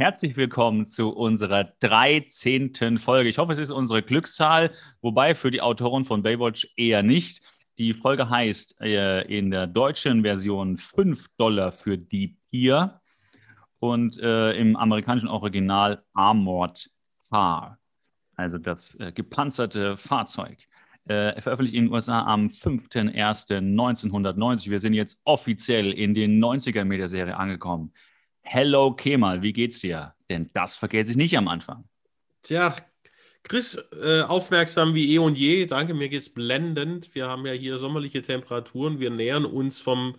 Herzlich willkommen zu unserer 13. Folge. Ich hoffe, es ist unsere Glückszahl, wobei für die Autoren von Baywatch eher nicht. Die Folge heißt äh, in der deutschen Version 5 Dollar für die Pier und äh, im amerikanischen Original Armored Car, also das äh, gepanzerte Fahrzeug. Äh, veröffentlicht in den USA am 5.1.1990. Wir sind jetzt offiziell in den 90er mit der Serie angekommen. Hello Kemal, wie geht's dir? Denn das vergesse ich nicht am Anfang. Tja, Chris, äh, aufmerksam wie eh und je. Danke, mir geht's blendend. Wir haben ja hier sommerliche Temperaturen. Wir nähern uns vom,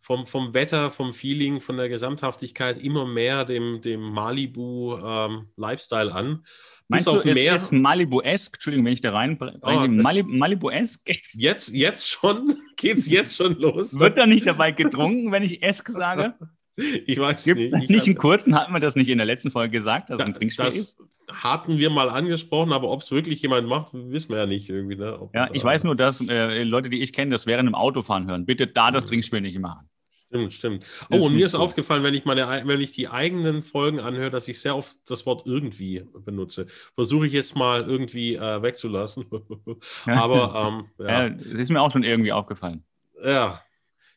vom, vom Wetter, vom Feeling, von der Gesamthaftigkeit immer mehr dem, dem Malibu-Lifestyle ähm, an. Meinst du, es Meer. ist Malibu-esque? Entschuldigung, wenn ich da rein... Oh, Malibu-esque? Jetzt, jetzt schon? Geht's jetzt schon los? Wird da nicht dabei getrunken, wenn ich esque sage? Ich weiß Gibt's nicht. nicht einen kurzen, hatten wir das nicht in der letzten Folge gesagt, dass da, ein Trinkspiel das ist? hatten wir mal angesprochen, aber ob es wirklich jemand macht, wissen wir ja nicht irgendwie. Ne? Ob, ja, ich äh, weiß nur, dass äh, Leute, die ich kenne, das während dem Autofahren hören. Bitte da das Trinkspiel nicht machen. Stimmt, stimmt. Oh, und mir ist aufgefallen, wenn ich, meine, wenn ich die eigenen Folgen anhöre, dass ich sehr oft das Wort irgendwie benutze. Versuche ich jetzt mal irgendwie äh, wegzulassen. aber ähm, ja. ja. Das ist mir auch schon irgendwie aufgefallen. Ja.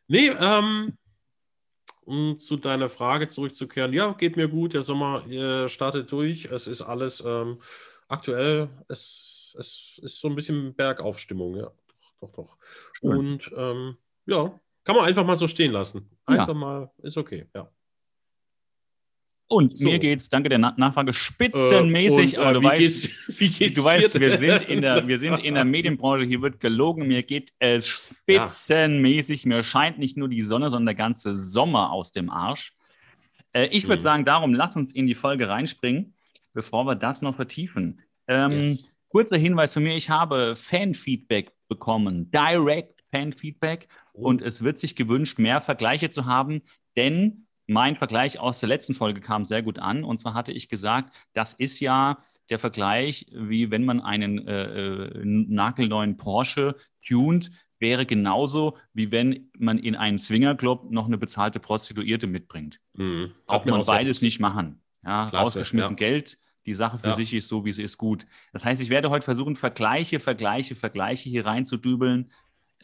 Nee, ähm, um zu deiner Frage zurückzukehren, ja, geht mir gut. Der Sommer äh, startet durch. Es ist alles ähm, aktuell. Es, es ist so ein bisschen Bergaufstimmung, ja. Doch, doch, doch. Und ähm, ja, kann man einfach mal so stehen lassen. Einfach ja. mal, ist okay, ja. Und so. mir geht's, danke der Nachfrage, spitzenmäßig. Äh, und, äh, aber du weißt, geht's, wie geht's du weißt, wir sind, in der, wir sind in der Medienbranche, hier wird gelogen. Mir geht es spitzenmäßig. Ja. Mir scheint nicht nur die Sonne, sondern der ganze Sommer aus dem Arsch. Äh, ich würde mhm. sagen, darum lass uns in die Folge reinspringen, bevor wir das noch vertiefen. Ähm, yes. Kurzer Hinweis von mir: Ich habe Fanfeedback bekommen, Direct Fanfeedback. Oh. Und es wird sich gewünscht, mehr Vergleiche zu haben, denn mein Vergleich aus der letzten Folge kam sehr gut an. Und zwar hatte ich gesagt, das ist ja der Vergleich, wie wenn man einen äh, äh nagelneuen Porsche tuned, wäre genauso, wie wenn man in einen Swingerclub noch eine bezahlte Prostituierte mitbringt. Mhm. Auch man beides nicht machen. Ja, Klasse, rausgeschmissen ja. Geld, die Sache für ja. sich ist so, wie sie ist, gut. Das heißt, ich werde heute versuchen, Vergleiche, Vergleiche, Vergleiche hier reinzudübeln.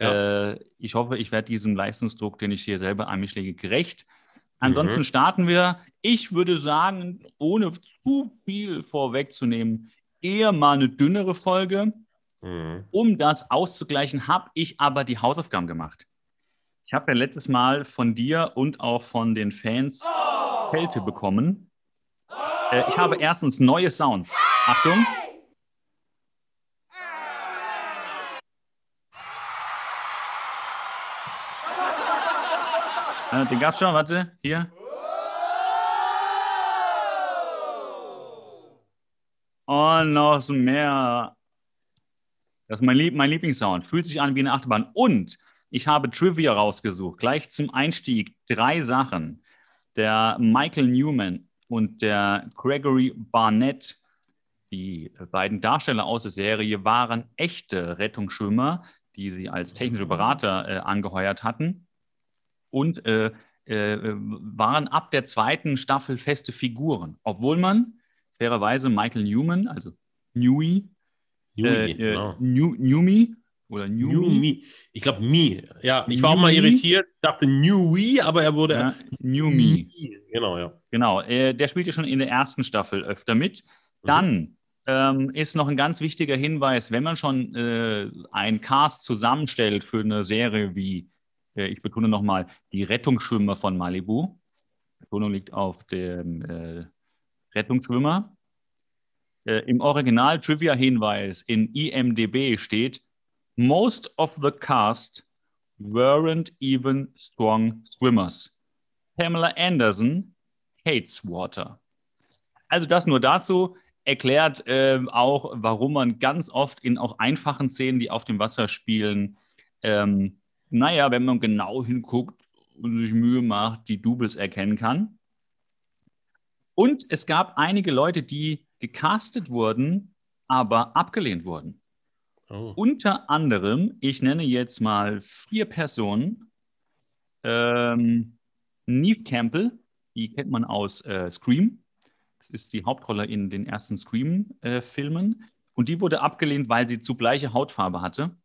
Äh, ich hoffe, ich werde diesem Leistungsdruck, den ich hier selber an mich lege, gerecht. Ansonsten mhm. starten wir, ich würde sagen, ohne zu viel vorwegzunehmen, eher mal eine dünnere Folge. Mhm. Um das auszugleichen, habe ich aber die Hausaufgaben gemacht. Ich habe ja letztes Mal von dir und auch von den Fans. Kälte bekommen. Äh, ich habe erstens neue Sounds. Achtung. Äh, den gab's schon, warte, hier. Und noch mehr. Das ist mein, Lieb mein Lieblingssound. Fühlt sich an wie eine Achterbahn. Und ich habe Trivia rausgesucht. Gleich zum Einstieg drei Sachen. Der Michael Newman und der Gregory Barnett, die beiden Darsteller aus der Serie, waren echte Rettungsschwimmer, die sie als technische Berater äh, angeheuert hatten und äh, äh, waren ab der zweiten Staffel feste Figuren, obwohl man fairerweise Michael Newman, also Newey, Newey, äh, äh genau. New, Newmy oder Newmy. Ich glaube Me. Ja, ich war auch mal irritiert, dachte Newey, aber er wurde ja, Newmy. Genau, ja. Genau, äh, der spielt ja schon in der ersten Staffel öfter mit. Mhm. Dann ähm, ist noch ein ganz wichtiger Hinweis, wenn man schon äh, einen Cast zusammenstellt für eine Serie wie ich betone nochmal, die Rettungsschwimmer von Malibu. Betonung liegt auf dem äh, Rettungsschwimmer. Äh, Im Original Trivia-Hinweis in IMDB steht, Most of the cast weren't even strong swimmers. Pamela Anderson hates water. Also das nur dazu erklärt äh, auch, warum man ganz oft in auch einfachen Szenen, die auf dem Wasser spielen, ähm, naja, wenn man genau hinguckt und sich Mühe macht, die Doubles erkennen kann. Und es gab einige Leute, die gecastet wurden, aber abgelehnt wurden. Oh. Unter anderem, ich nenne jetzt mal vier Personen. Ähm, Neve Campbell, die kennt man aus äh, Scream. Das ist die Hauptrolle in den ersten Scream-Filmen. Äh, und die wurde abgelehnt, weil sie zugleiche Hautfarbe hatte.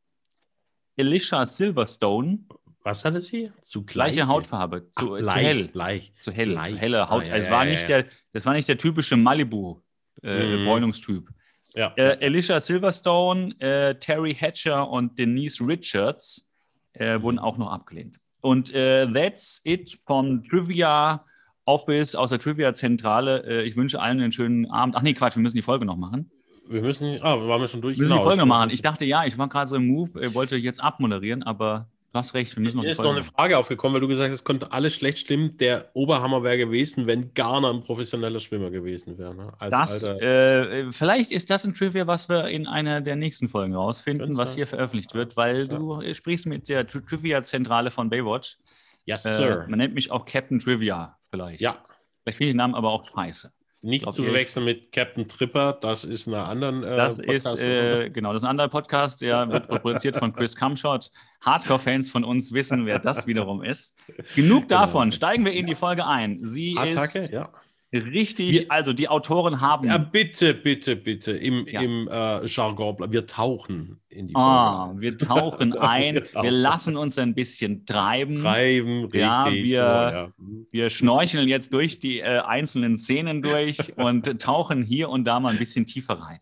Alicia Silverstone. Was hatte sie? Zugleiche gleiche Hautfarbe. Zu, Ach, zu hell. Bleich. Zu hell. Bleich. Zu helle Haut. Ah, ja, also war ja, nicht ja. Der, das war nicht der typische Malibu-Bräunungstyp. Äh, mhm. Ja. Äh, Alicia Silverstone, äh, Terry Hatcher und Denise Richards äh, wurden auch noch abgelehnt. Und äh, that's it von Trivia Office aus der Trivia-Zentrale. Äh, ich wünsche allen einen schönen Abend. Ach nee, Quatsch, wir müssen die Folge noch machen. Wir müssen, ah, waren wir schon durch? Wir müssen genau, die Folge machen. Ich dachte, ja, ich war gerade so im Move, wollte jetzt abmoderieren, aber Du hast recht, wir müssen noch Mir ist noch eine Frage aufgekommen, weil du gesagt hast, es konnte alles schlecht stimmen. Der Oberhammer wäre gewesen, wenn Garner ein professioneller Schwimmer gewesen wäre. Ne? das, äh, vielleicht ist das ein Trivia, was wir in einer der nächsten Folgen rausfinden, was hier veröffentlicht wird, weil ja. du sprichst mit der Trivia-Zentrale von Baywatch. Yes, äh, Sir. man nennt mich auch Captain Trivia vielleicht. Ja. Vielleicht finde ich den Namen aber auch scheiße. Nicht glaub, zu verwechseln mit Captain Tripper, das ist eine anderen äh, Das Podcast, ist, äh, genau, das ist ein anderer Podcast, der wird produziert von Chris Cumshot. Hardcore-Fans von uns wissen, wer das wiederum ist. Genug genau. davon, steigen wir in die Folge ein. Sie Attacke, ist ja. Richtig, wir, also die Autoren haben. Ja, bitte, bitte, bitte, im, ja. im äh, Jargon, wir tauchen in die Folge. Ah, wir tauchen ein, wir, tauchen. wir, lassen uns ein bisschen treiben. Treiben, richtig. Ja, wir, oh, ja. wir schnorcheln jetzt durch die äh, einzelnen Szenen durch und tauchen hier und da mal ein bisschen tiefer rein.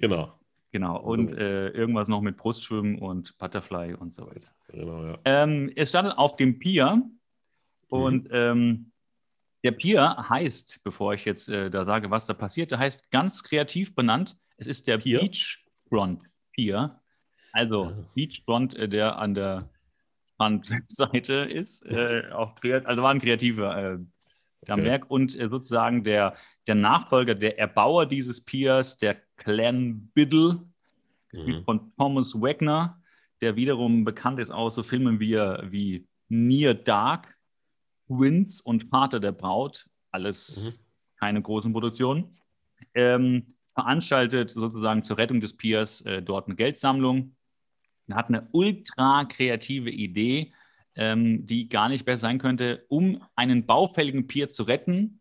Genau. Genau, und so. äh, irgendwas noch mit Brustschwimmen und Butterfly und so weiter. Genau, ja. Ähm, es startet auf dem Pier und mhm. ähm, der Pier heißt, bevor ich jetzt äh, da sage, was da passiert, der heißt ganz kreativ benannt. Es ist der Pier? Beachfront Pier. Also ja. Beachfront, äh, der an der Strandseite ist. Äh, auch also war ein kreativer äh, am okay. Werk und äh, sozusagen der, der Nachfolger, der Erbauer dieses Piers, der Clan Biddle, mhm. von Thomas Wagner, der wiederum bekannt ist aus so Filmen wie, wie Near Dark Twins und Vater der Braut, alles mhm. keine großen Produktionen, ähm, veranstaltet sozusagen zur Rettung des Piers äh, dort eine Geldsammlung. Er hat eine ultra kreative Idee, ähm, die gar nicht besser sein könnte. Um einen baufälligen Pier zu retten,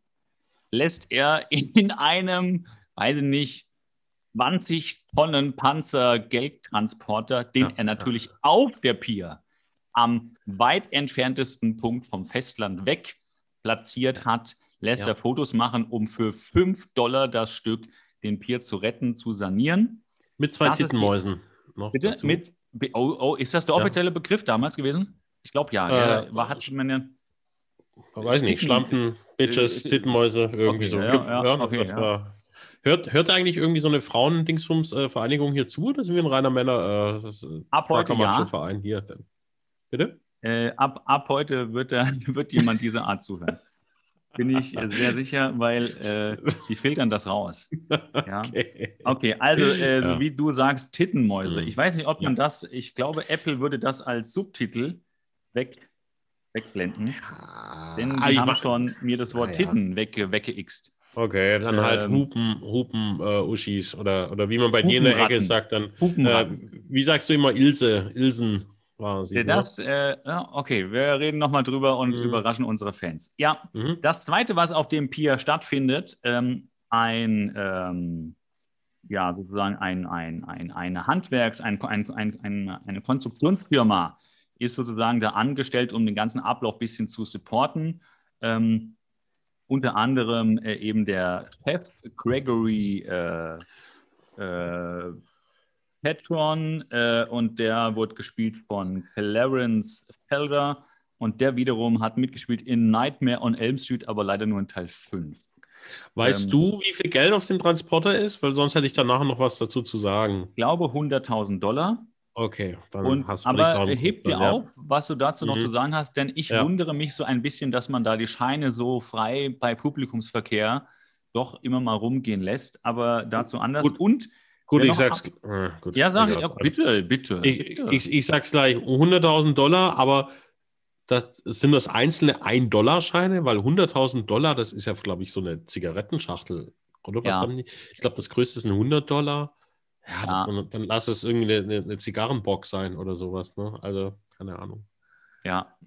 lässt er in einem, weiß ich nicht, 20 Tonnen Panzer Geldtransporter, den ja, er natürlich ja. auf der Pier am weit entferntesten Punkt vom Festland weg platziert hat, lässt ja. er Fotos machen, um für 5 Dollar das Stück den Pier zu retten, zu sanieren. Mit zwei das Tittenmäusen. noch bitte? Dazu. Mit, oh, oh, ist das der offizielle ja. Begriff damals gewesen? Ich glaube ja. Äh, war, hat man ja weiß nicht, Schlampen, Bitches, äh, Tittenmäuse, irgendwie okay, so. Ja, ja, okay, das war, Hört, hört eigentlich irgendwie so eine Frauen-Dingsbums-Vereinigung hier zu? Oder sind wir ein reiner Männer? Äh, Ab heute ja. Verein hier? Bitte? Äh, ab, ab heute wird, da, wird jemand diese Art zuhören. Bin ich sehr sicher, weil äh, die filtern das raus. Ja? Okay. okay, also äh, ja. wie du sagst, Tittenmäuse. Mhm. Ich weiß nicht, ob man ja. das, ich glaube, Apple würde das als Subtitel weg, wegblenden. Denn die ah, haben schon mir das Wort ah, Titten weg, weggeixt. Okay, dann halt ähm, Hupen, Hupen, äh, Uschis oder, oder wie man bei dir in der Ecke sagt, dann, äh, wie sagst du immer Ilse, Ilsen? Quasi. Das, äh, okay, wir reden nochmal drüber und mhm. überraschen unsere Fans. Ja, mhm. das zweite, was auf dem Pier stattfindet, ähm, ein, ähm, ja, sozusagen ein, ein, ein, eine Handwerks-, ein, ein, ein, eine Konstruktionsfirma ist sozusagen da angestellt, um den ganzen Ablauf ein bisschen zu supporten. Ähm, unter anderem äh, eben der Chef Gregory äh, äh, Petron äh, und der wurde gespielt von Clarence Felder und der wiederum hat mitgespielt in Nightmare on Elm Street, aber leider nur in Teil 5. Weißt ähm, du, wie viel Geld auf dem Transporter ist? Weil sonst hätte ich danach noch was dazu zu sagen. Ich glaube 100.000 Dollar. Okay, dann und, hast du Aber sagen, heb dir ja. auf, was du dazu mhm. noch zu sagen hast, denn ich ja. wundere mich so ein bisschen, dass man da die Scheine so frei bei Publikumsverkehr doch immer mal rumgehen lässt. Aber dazu anders. Gut. Und Gut, ich sag's. Äh, gut, ja, sag ich, bitte, bitte. Ich, bitte. ich, ich sag's gleich: 100.000 Dollar, aber das sind das einzelne 1-Dollar-Scheine, weil 100.000 Dollar, das ist ja, glaube ich, so eine Zigarettenschachtel. Oder was ja. haben die? Ich glaube, das größte sind 100 Dollar. Ja, ja. Dann, dann, lass es irgendwie eine, eine, Zigarrenbox sein oder sowas. Ne? Also, keine Ahnung. Ja.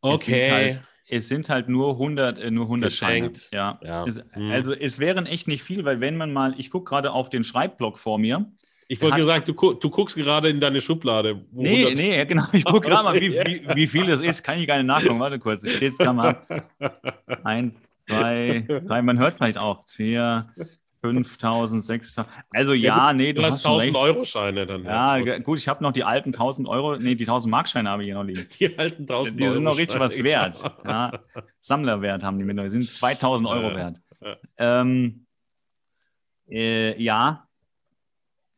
Okay. Es sind halt nur 100, äh, nur 100 Scheine. Ja. ja. Es, hm. Also es wären echt nicht viel, weil wenn man mal, ich gucke gerade auf den Schreibblock vor mir. Ich wollte gesagt, du, du, guckst gerade in deine Schublade. Nee, 100... nee, genau. Ich gucke gerade mal, wie, wie, wie, viel das ist. Kann ich gar nicht nachgucken. Warte kurz, ich stehe jetzt gerade mal. Eins, zwei, drei, man hört vielleicht auch. Vier, 5000, 6000. Also ja, ja nee, du, hast 1000 Euro Scheine dann. Ja, ja. gut, ich habe noch die alten 1000 Euro, nee, die 1000 Mark Scheine habe ich hier noch liegen. Die alten 1000 Euro. Die sind noch richtig was wert. Ja. Sammlerwert haben die mittlerweile, sind 2000 Euro wert. Ähm, äh, ja.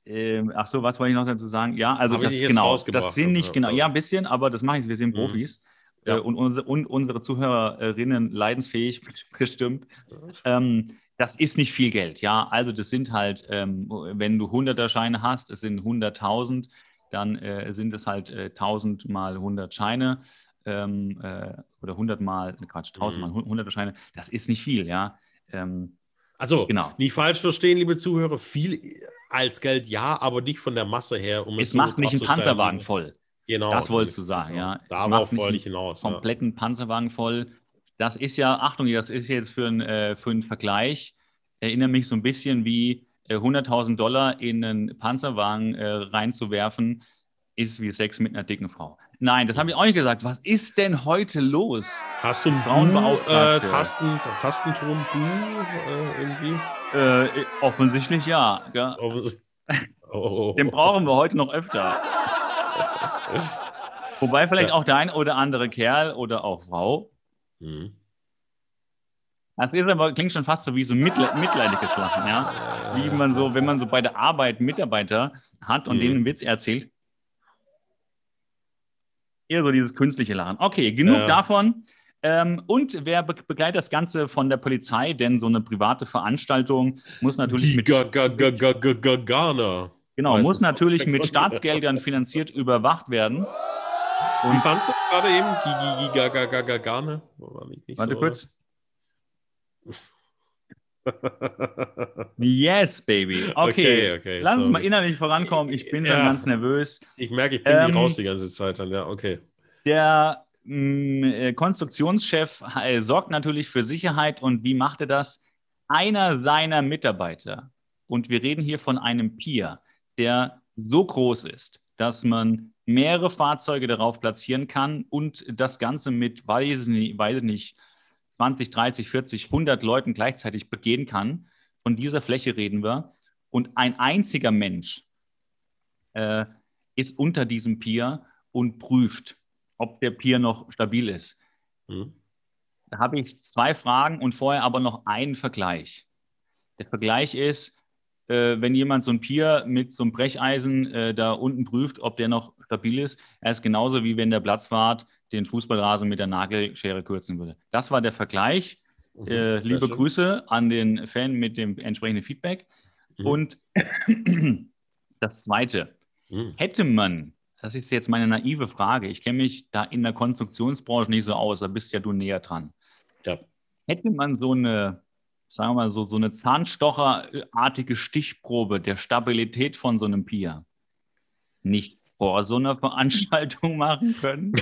Äh, ach so, was wollte ich noch dazu sagen? Ja, also Hab das genau, das sind nicht genau, ja, ein bisschen, aber das mache ich, wir sind mhm. Profis. Ja. Äh, und, unsere, und unsere Zuhörerinnen leidensfähig bestimmt. Ähm, das ist nicht viel Geld, ja. Also das sind halt, ähm, wenn du 100er Scheine hast, es sind 100.000, dann äh, sind es halt äh, 1000 mal 100 Scheine ähm, äh, oder 100 mal, ne, Quatsch, 1000 mhm. mal 100er Scheine. Das ist nicht viel, ja. Ähm, also, genau. nicht falsch verstehen, liebe Zuhörer, viel als Geld ja, aber nicht von der Masse her. Um es, es macht nicht einen Panzerwagen voll. Genau. Das wolltest du sagen, ja. Darauf wollte ich hinaus. Kompletten ja. Panzerwagen voll. Das ist ja, Achtung, das ist jetzt für, ein, äh, für einen Vergleich, erinnere mich so ein bisschen wie äh, 100.000 Dollar in einen Panzerwagen äh, reinzuwerfen, ist wie Sex mit einer dicken Frau. Nein, das habe ich auch nicht gesagt. Was ist denn heute los? Hast du einen Frauenbeauftragte? Äh, Tasten, Tastenton äh, irgendwie? Äh, offensichtlich ja. ja. Oh. Den brauchen wir heute noch öfter. Wobei vielleicht ja. auch der ein oder andere Kerl oder auch Frau Mhm. Das ist aber, klingt schon fast so wie so mitle mitleidiges Lachen, ja? Wie man so, wenn man so bei der Arbeit Mitarbeiter hat und mhm. denen einen Witz erzählt. Eher so dieses künstliche Lachen. Okay, genug ja. davon. Ähm, und wer be begleitet das Ganze von der Polizei? Denn so eine private Veranstaltung muss natürlich mit. Ghana. Genau, muss natürlich mit Staatsgeldern finanziert überwacht werden. Und Wie fandest du es gerade eben? Gigi, gaga, gaga, gane? Warte so, kurz. yes, baby. Okay, okay, okay lass uns mal innerlich vorankommen. Ich bin ja. schon ganz nervös. Ich merke, ich bin ähm, raus die ganze Zeit dann. Ja, okay. Der mh, mm, äh, Konstruktionschef äh, sorgt natürlich für Sicherheit und wie macht er das? Einer seiner Mitarbeiter, und wir reden hier von einem Pier, der so groß ist, dass man mehrere Fahrzeuge darauf platzieren kann und das Ganze mit, weiß nicht, weiß nicht 20, 30, 40, 100 Leuten gleichzeitig begehen kann. Von dieser Fläche reden wir. Und ein einziger Mensch äh, ist unter diesem Pier und prüft, ob der Pier noch stabil ist. Mhm. Da habe ich zwei Fragen und vorher aber noch einen Vergleich. Der Vergleich ist, äh, wenn jemand so ein Pier mit so einem Brecheisen äh, da unten prüft, ob der noch stabil ist. Er ist genauso wie wenn der Platzwart den Fußballrasen mit der Nagelschere kürzen würde. Das war der Vergleich. Mhm, äh, liebe schön. Grüße an den Fan mit dem entsprechenden Feedback. Mhm. Und das Zweite, mhm. hätte man, das ist jetzt meine naive Frage, ich kenne mich da in der Konstruktionsbranche nicht so aus, da bist ja du näher dran. Ja. Hätte man so eine sagen wir mal so, so eine Zahnstocherartige Stichprobe der Stabilität von so einem Pier nicht vor so einer Veranstaltung machen können?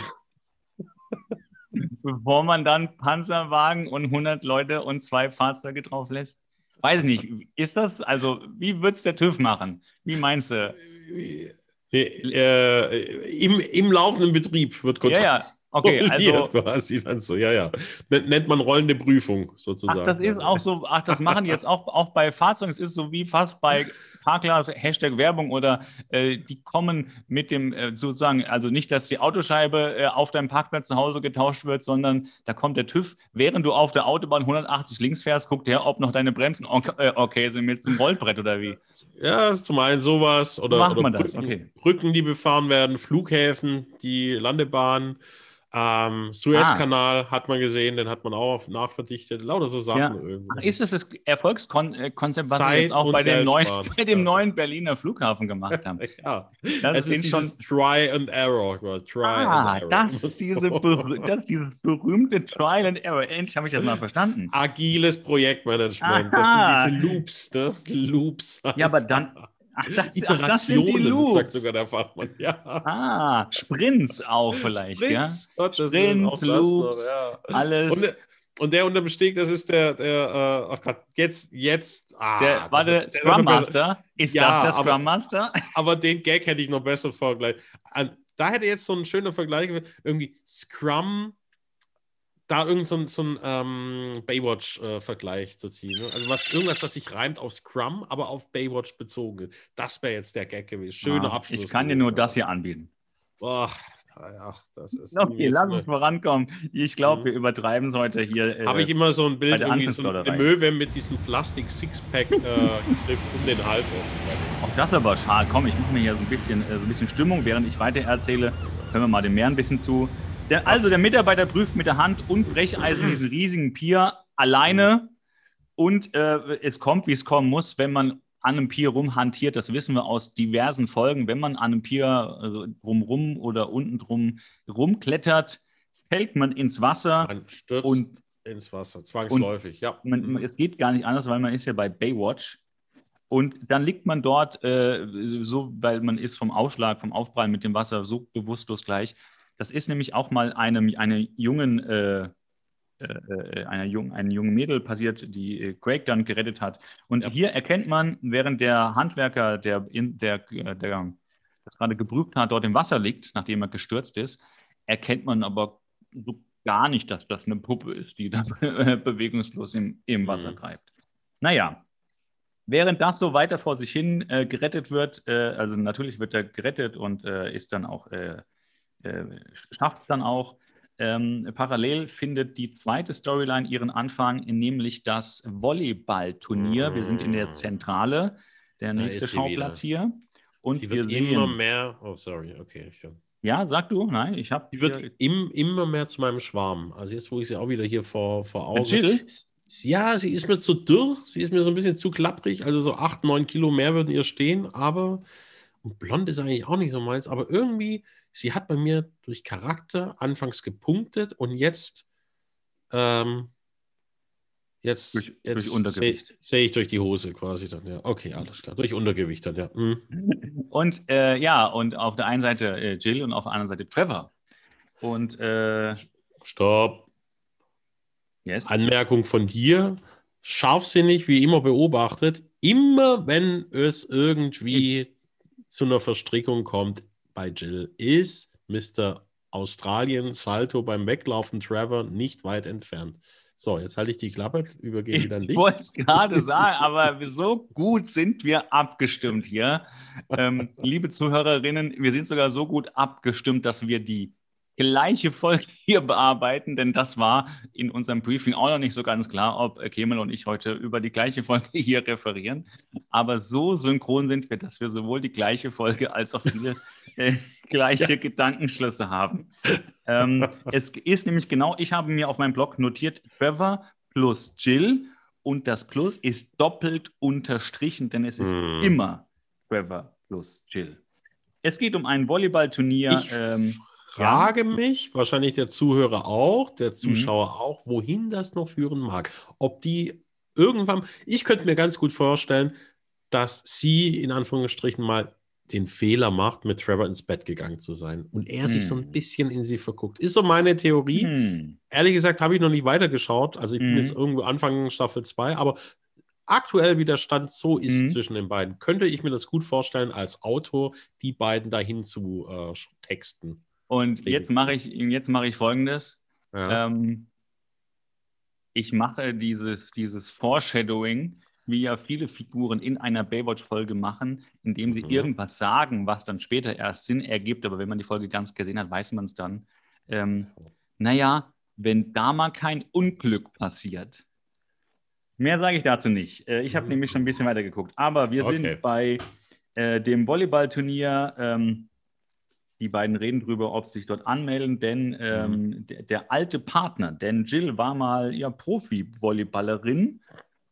Bevor man dann Panzerwagen und 100 Leute und zwei Fahrzeuge drauf lässt? Weiß nicht. Ist das, also, wie wird es der TÜV machen? Wie meinst du? Äh, äh, im, Im laufenden Betrieb wird kurz. Ja, ja. Okay, also quasi dann so, ja, ja. Nennt man rollende Prüfung sozusagen. Ach, das ist auch so, ach, das machen jetzt auch, auch bei Fahrzeugen, es ist so wie fast bei Parkglas, Hashtag Werbung oder äh, die kommen mit dem äh, sozusagen, also nicht, dass die Autoscheibe äh, auf deinem Parkplatz zu Hause getauscht wird, sondern da kommt der TÜV, während du auf der Autobahn 180 links fährst, guckt her, ob noch deine Bremsen okay, äh, okay sind mit zum Rollbrett oder wie. Ja, zum einen sowas oder, Macht oder man das? Okay. Brücken, die befahren werden, Flughäfen, die Landebahnen. Ähm, Suezkanal ah. hat man gesehen, den hat man auch nachverdichtet. Lauter so Sachen. Ja. Ach, ist das das Erfolgskonzept, was Zeit wir jetzt auch bei dem, neuen, bei dem neuen Berliner Flughafen gemacht haben? ja, das es ist schon Try and Error. Try ah, and error. Das, ist diese das ist dieses berühmte Try and Error. Endlich habe ich das mal verstanden. Agiles Projektmanagement. Aha. Das sind diese Loops, ne? Loops. Ja, aber dann, Ach, das, Iterationen, ach, sagt sogar der Fachmann. Ja. Ah, Sprints auch vielleicht, Sprints, ja? Gott, Sprints, Loops, noch, ja. alles. Und, und, der unterm Steg, das ist der, der äh, ach Gott, jetzt, jetzt, ah. Der, war der, der Scrum Master? Ist ja, das der Scrum aber, Master? Aber den Gag hätte ich noch besser vorgelegt. Da hätte jetzt so ein schöner Vergleich, irgendwie Scrum da irgend so ein, so ein ähm, Baywatch-Vergleich äh, zu ziehen. Ne? Also was, irgendwas, was sich reimt auf Scrum, aber auf Baywatch bezogen. Das wäre jetzt der Gag gewesen. Schöner ja, Abschluss. Ich kann dir nur das hier anbieten. Boah, ja, das ist. Okay, lass uns vorankommen. Ich glaube, mhm. wir übertreiben es heute hier. Äh, Habe ich immer so ein Bild, irgendwie so eine Möwe mit diesem Plastik-Sixpack äh, um den Hals. Auch das aber schade. Komm, ich mache mir hier so ein bisschen, äh, so ein bisschen Stimmung, während ich weiter erzähle. Hören wir mal dem Meer ein bisschen zu. Der, also der Mitarbeiter prüft mit der Hand und Brecheisen diesen riesigen Pier alleine und äh, es kommt, wie es kommen muss, wenn man an einem Pier rumhantiert. Das wissen wir aus diversen Folgen. Wenn man an einem Pier also drumrum oder unten drum rumklettert, fällt man ins Wasser. Man stürzt und, ins Wasser, zwangsläufig, ja. Man, es geht gar nicht anders, weil man ist ja bei Baywatch. Und dann liegt man dort äh, so, weil man ist vom Ausschlag, vom Aufprallen mit dem Wasser so bewusstlos gleich. Das ist nämlich auch mal einem, eine jungen, äh, äh, äh einer jungen, einem jungen Mädel passiert, die äh, Craig dann gerettet hat. Und ja. hier erkennt man, während der Handwerker, der, in, der, äh, der das gerade geprüft hat, dort im Wasser liegt, nachdem er gestürzt ist, erkennt man aber so gar nicht, dass das eine Puppe ist, die da bewegungslos im, im Wasser mhm. treibt. Naja, während das so weiter vor sich hin äh, gerettet wird, äh, also natürlich wird er gerettet und äh, ist dann auch äh, schafft es dann auch. Ähm, parallel findet die zweite Storyline ihren Anfang, nämlich das Volleyballturnier. Wir sind in der Zentrale, der nächste Schauplatz hier. Und sie wird sehen, immer mehr. Oh, sorry, okay. Schon. Ja, sag du, nein, ich habe. Die wird im, immer mehr zu meinem Schwarm. Also jetzt, wo ich sie auch wieder hier vor, vor Augen. Jill? Ja, sie ist mir zu dürr, sie ist mir so ein bisschen zu klapprig. Also so 8, 9 Kilo mehr würden ihr stehen, aber. Und blond ist eigentlich auch nicht so meins, aber irgendwie sie hat bei mir durch Charakter anfangs gepunktet und jetzt, ähm, jetzt, durch, jetzt durch Untergewicht. Sehe seh ich durch die Hose quasi dann, ja. Okay, alles klar. Durch Untergewicht dann, ja. Mhm. Und äh, ja, und auf der einen Seite äh, Jill und auf der anderen Seite Trevor. Und äh, Stopp. Yes. Anmerkung von dir. Scharfsinnig, wie immer beobachtet. Immer wenn es irgendwie ich. zu einer Verstrickung kommt, bei Jill ist Mr. Australien Salto beim Weglaufen Trevor nicht weit entfernt. So, jetzt halte ich die Klappe, übergebe ich wieder an dich. Ich wollte es gerade sagen, aber so gut sind wir abgestimmt hier. Ähm, liebe Zuhörerinnen, wir sind sogar so gut abgestimmt, dass wir die gleiche Folge hier bearbeiten, denn das war in unserem Briefing auch noch nicht so ganz klar, ob Kemal und ich heute über die gleiche Folge hier referieren. Aber so synchron sind wir, dass wir sowohl die gleiche Folge als auch viele äh, gleiche ja. Gedankenschlüsse haben. Ähm, es ist nämlich genau, ich habe mir auf meinem Blog notiert, Trevor plus Jill und das Plus ist doppelt unterstrichen, denn es ist hm. immer Trevor plus Jill. Es geht um ein Volleyballturnier. Ich ähm, frage ja. mich, wahrscheinlich der Zuhörer auch, der mhm. Zuschauer mhm. auch, wohin das noch führen mag. Ob die irgendwann, ich könnte mir ganz gut vorstellen, dass sie in Anführungsstrichen mal den Fehler macht, mit Trevor ins Bett gegangen zu sein und er hm. sich so ein mhm. bisschen in sie verguckt. Ist so meine Theorie. Hm. Ehrlich gesagt habe ich noch nicht weitergeschaut. Also ich hm. bin jetzt mhm. irgendwo Anfang Staffel 2, aber aktuell, wie der Stand so ist zwischen den beiden, könnte ich mir das gut vorstellen, als Autor die beiden dahin zu äh, texten. Und jetzt mache ich, jetzt mache ich folgendes. Ja. Ähm, ich mache dieses, dieses Foreshadowing, wie ja viele Figuren in einer Baywatch-Folge machen, indem sie mhm. irgendwas sagen, was dann später erst Sinn ergibt. Aber wenn man die Folge ganz gesehen hat, weiß man es dann. Ähm, naja, wenn da mal kein Unglück passiert. Mehr sage ich dazu nicht. Äh, ich habe mhm. nämlich schon ein bisschen weiter geguckt. Aber wir okay. sind bei äh, dem Volleyballturnier. Ähm, die beiden reden darüber, ob sie sich dort anmelden, denn ähm, mhm. der, der, alte Partner, denn Jill war mal ja Profi-Volleyballerin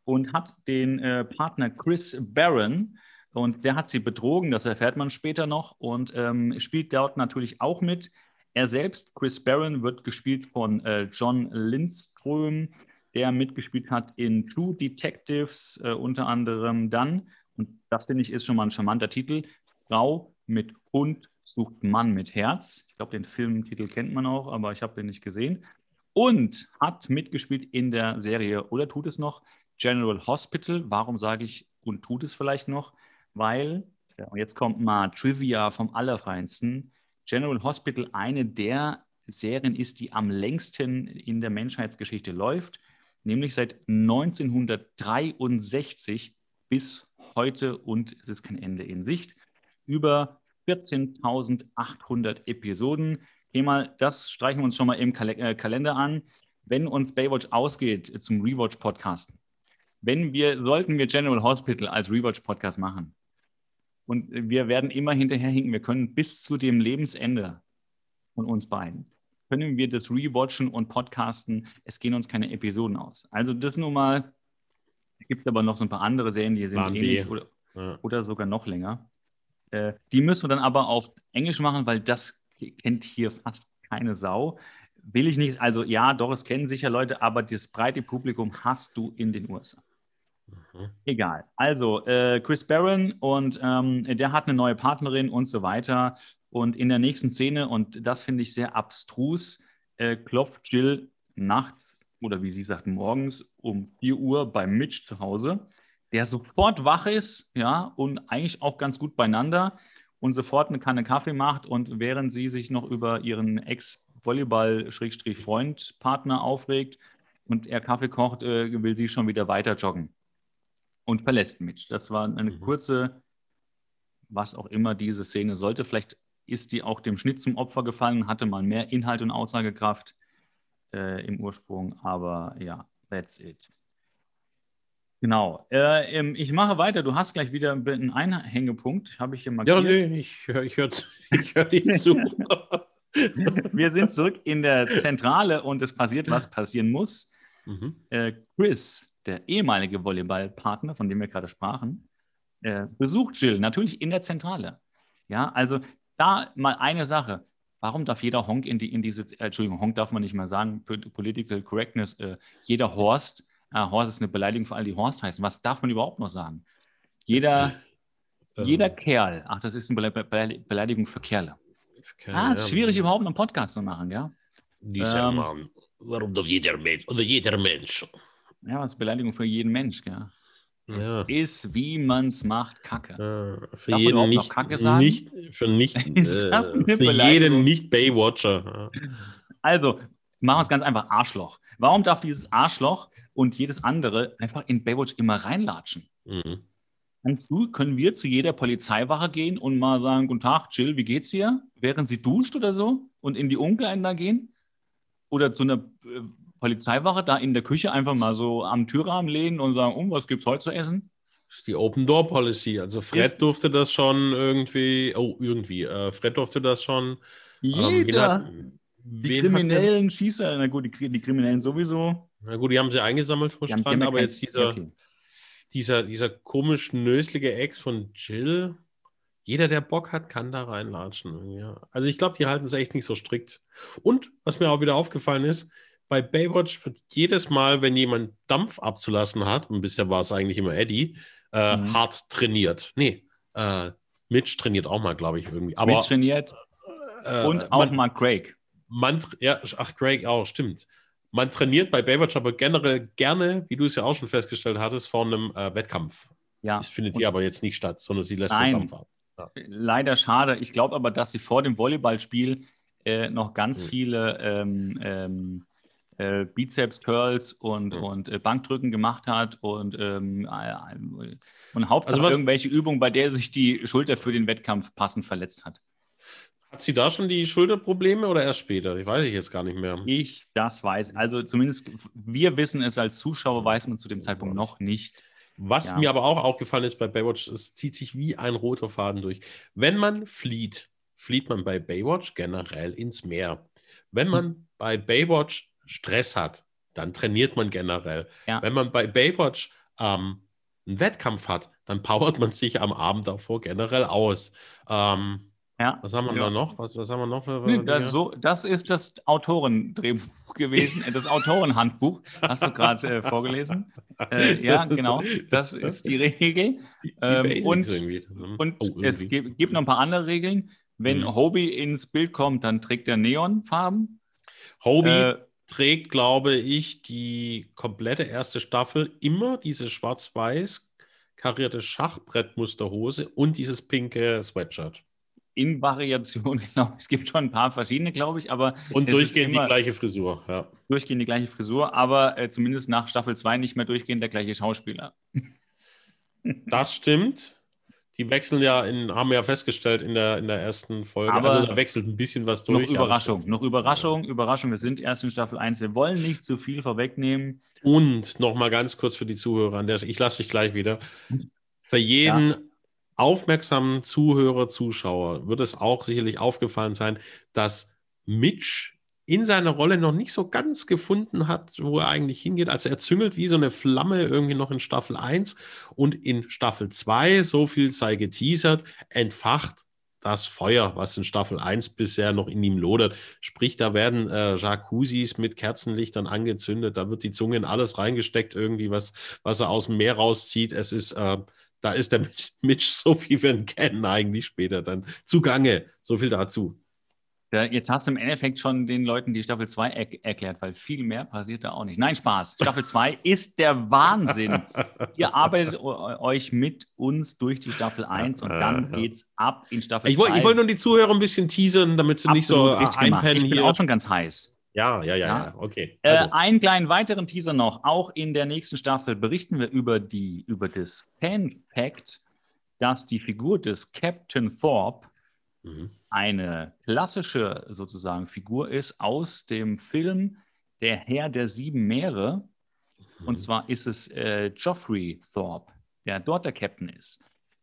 und hat den äh, Partner Chris Barron und der hat sie betrogen, das erfährt man später noch und ähm, spielt dort natürlich auch mit. Er selbst, Chris Barron, wird gespielt von äh, John Lindström, der mitgespielt hat in True Detectives äh, unter anderem dann Und das finde ich ist schon mal ein charmanter Titel. Frau mit Hund sucht Mann mit Herz. Ich glaube, den Filmtitel kennt man auch, aber ich habe den nicht gesehen. Und hat mitgespielt in der Serie oder tut es noch General Hospital. Warum sage ich und tut es vielleicht noch? Weil, ja, jetzt kommt mal Trivia vom Allerfeinsten. General Hospital eine der Serien ist, die am längsten in der Menschheitsgeschichte läuft, nämlich seit 1963 bis heute und es ist kein Ende in Sicht. Über 14.800 Episoden. Mal, das streichen wir uns schon mal im Kal äh, Kalender an. Wenn uns Baywatch ausgeht zum Rewatch-Podcast, wenn wir, sollten wir General Hospital als Rewatch-Podcast machen und wir werden immer hinterherhinken, wir können bis zu dem Lebensende von uns beiden, können wir das rewatchen und podcasten. Es gehen uns keine Episoden aus. Also das nur mal, gibt es aber noch so ein paar andere Serien, die sind ähnlich oder, ja. oder sogar noch länger. Äh, die müssen wir dann aber auf Englisch machen, weil das kennt hier fast keine Sau. Will ich nicht, also ja, doch, es kennen sicher Leute, aber das breite Publikum hast du in den USA. Mhm. Egal. Also, äh, Chris Barron und ähm, der hat eine neue Partnerin und so weiter. Und in der nächsten Szene, und das finde ich sehr abstrus, äh, klopft Jill nachts oder wie sie sagt, morgens um 4 Uhr bei Mitch zu Hause, der sofort wach ist, ja, und eigentlich auch ganz gut beieinander und sofort eine Kanne Kaffee macht und während sie sich noch über ihren Ex-Volleyball-Freund-Partner aufregt und er Kaffee kocht, äh, will sie schon wieder weiter joggen und verlässt Mitch. Das war eine mhm. kurze, was auch immer diese Szene sollte. Vielleicht ist die auch dem Schnitt zum Opfer gefallen, hatte mal mehr Inhalt und Aussagekraft äh, im Ursprung, aber ja, that's it. Genau. Äh, ich mache weiter. Du hast gleich wieder einen Einhängepunkt. Habe ich hier markiert. Ja, nee, ich höre ich hör, ich hör dir zu. Wir sind zurück in der Zentrale und es passiert, was passieren muss. Mhm. Äh, Chris der ehemalige Volleyballpartner, von dem wir gerade sprachen, äh, besucht Jill natürlich in der Zentrale. Ja, also da mal eine Sache. Warum darf jeder Honk in, die, in diese, äh, Entschuldigung, Honk darf man nicht mal sagen, Political Correctness, äh, jeder Horst, äh, Horst ist eine Beleidigung für alle, die Horst heißen. Was darf man überhaupt noch sagen? Jeder, ähm. jeder Kerl, ach, das ist eine Be Be Beleidigung für Kerle. Kerl, ah, ist schwierig, ja. überhaupt einen Podcast zu machen, ja? Dieser ähm, Mann, warum darf jeder Mensch oder jeder Mensch ja, was Beleidigung für jeden Mensch, gell? Das ja. ist, wie man es macht, Kacke. Ja, für Darf jeden nicht, Kacke sagen? nicht, für nicht, äh, für jeden nicht Baywatcher. Also, machen wir es ganz einfach, Arschloch. Warum darf dieses Arschloch und jedes andere einfach in Baywatch immer reinlatschen? Mhm. Kannst du, können wir zu jeder Polizeiwache gehen und mal sagen, guten Tag, Jill, wie geht's dir? Während sie duscht oder so und in die Umkleiden da gehen? Oder zu einer äh, Polizeiwache da in der Küche einfach mal so am Türrahmen lehnen und sagen, um, was gibt's heute zu essen? Das ist die Open Door Policy. Also Fred ist, durfte das schon irgendwie, oh, irgendwie, äh, Fred durfte das schon. Ähm, jeder. Ähm, die Kriminellen Schießer, na gut, die, die, Kriminellen sowieso. Na gut, die haben sie eingesammelt vom Strand, aber jetzt dieser, okay. dieser, dieser komisch nöslige Ex von Jill, jeder, der Bock hat, kann da reinlatschen. Ja. Also ich glaube, die halten es echt nicht so strikt. Und was mir auch wieder aufgefallen ist, bei Baywatch wird jedes Mal, wenn jemand Dampf abzulassen hat, und bisher war es eigentlich immer Eddie, äh, mhm. hart trainiert. Nee, äh, Mitch trainiert auch mal, glaube ich, irgendwie. Aber, Mitch trainiert äh, und auch man, mal Craig. Man, ja, ach, Craig auch, stimmt. Man trainiert bei Baywatch aber generell gerne, wie du es ja auch schon festgestellt hattest, vor einem äh, Wettkampf. Ja. Das findet hier aber jetzt nicht statt, sondern sie lässt Nein, Dampf ab. Ja. Leider schade. Ich glaube aber, dass sie vor dem Volleyballspiel äh, noch ganz hm. viele ähm, ähm, äh, Bizeps Curls und, mhm. und äh, Bankdrücken gemacht hat und, ähm, äh, und Hauptsache also irgendwelche Übungen, bei der sich die Schulter für den Wettkampf passend verletzt hat. Hat sie da schon die Schulterprobleme oder erst später? Ich weiß ich jetzt gar nicht mehr. Ich das weiß. Also zumindest wir wissen es als Zuschauer, weiß man zu dem Zeitpunkt noch nicht. Was ja. mir aber auch aufgefallen ist bei Baywatch, es zieht sich wie ein roter Faden durch. Wenn man flieht, flieht man bei Baywatch generell ins Meer. Wenn man hm. bei Baywatch Stress hat, dann trainiert man generell. Ja. Wenn man bei Baywatch ähm, einen Wettkampf hat, dann powert man sich am Abend davor generell aus. Ähm, ja. Was haben wir ja. da noch? Was, was haben wir noch für, für das, so, das ist das Autorendrehbuch gewesen, das Autorenhandbuch, hast du gerade äh, vorgelesen. Äh, ja, genau, das ist die Regel. Die, die ähm, und und oh, es gibt, gibt, noch ein paar andere Regeln. Wenn mhm. Hobie ins Bild kommt, dann trägt er Neonfarben. Hobie äh, trägt, glaube ich, die komplette erste Staffel immer diese schwarz-weiß karierte Schachbrettmusterhose und dieses pinke Sweatshirt in Variation, genau. Es gibt schon ein paar verschiedene, glaube ich, aber. Und durchgehend die gleiche Frisur, ja. Durchgehend die gleiche Frisur, aber äh, zumindest nach Staffel 2 nicht mehr durchgehend der gleiche Schauspieler. Das stimmt. Die wechseln ja, in, haben wir ja festgestellt in der, in der ersten Folge. Aber also da wechselt ein bisschen was durch. Noch Überraschung, noch Überraschung, Überraschung. Wir sind erst in Staffel 1. Wir wollen nicht zu viel vorwegnehmen. Und nochmal ganz kurz für die Zuhörer, ich lasse dich gleich wieder. Für jeden ja aufmerksamen Zuhörer, Zuschauer wird es auch sicherlich aufgefallen sein, dass Mitch in seiner Rolle noch nicht so ganz gefunden hat, wo er eigentlich hingeht. Also er züngelt wie so eine Flamme irgendwie noch in Staffel 1 und in Staffel 2, so viel sei geteasert, entfacht das Feuer, was in Staffel 1 bisher noch in ihm lodert. Sprich, da werden äh, Jacuzzis mit Kerzenlichtern angezündet, da wird die Zunge in alles reingesteckt, irgendwie, was, was er aus dem Meer rauszieht. Es ist äh, da ist der Mitch so wie wir ihn kennen eigentlich später dann zugange. So viel dazu. Ja, jetzt hast du im Endeffekt schon den Leuten die Staffel 2 er erklärt, weil viel mehr passiert da auch nicht. Nein, Spaß. Staffel 2 ist der Wahnsinn. Ihr arbeitet euch mit uns durch die Staffel 1 und dann geht's ab in Staffel 2. Ich wollte wollt nur die Zuhörer ein bisschen teasern, damit sie Absolut nicht so einpennen Ich bin hier. auch schon ganz heiß. Ja, ja, ja, ja, okay. Äh, also. Äh, einen kleinen weiteren Teaser noch. Auch in der nächsten Staffel berichten wir über, die, über das Fan-Fact, dass die Figur des Captain Thorpe mhm. eine klassische sozusagen Figur ist aus dem Film Der Herr der sieben Meere. Mhm. Und zwar ist es äh, Geoffrey Thorpe, der dort der Captain ist.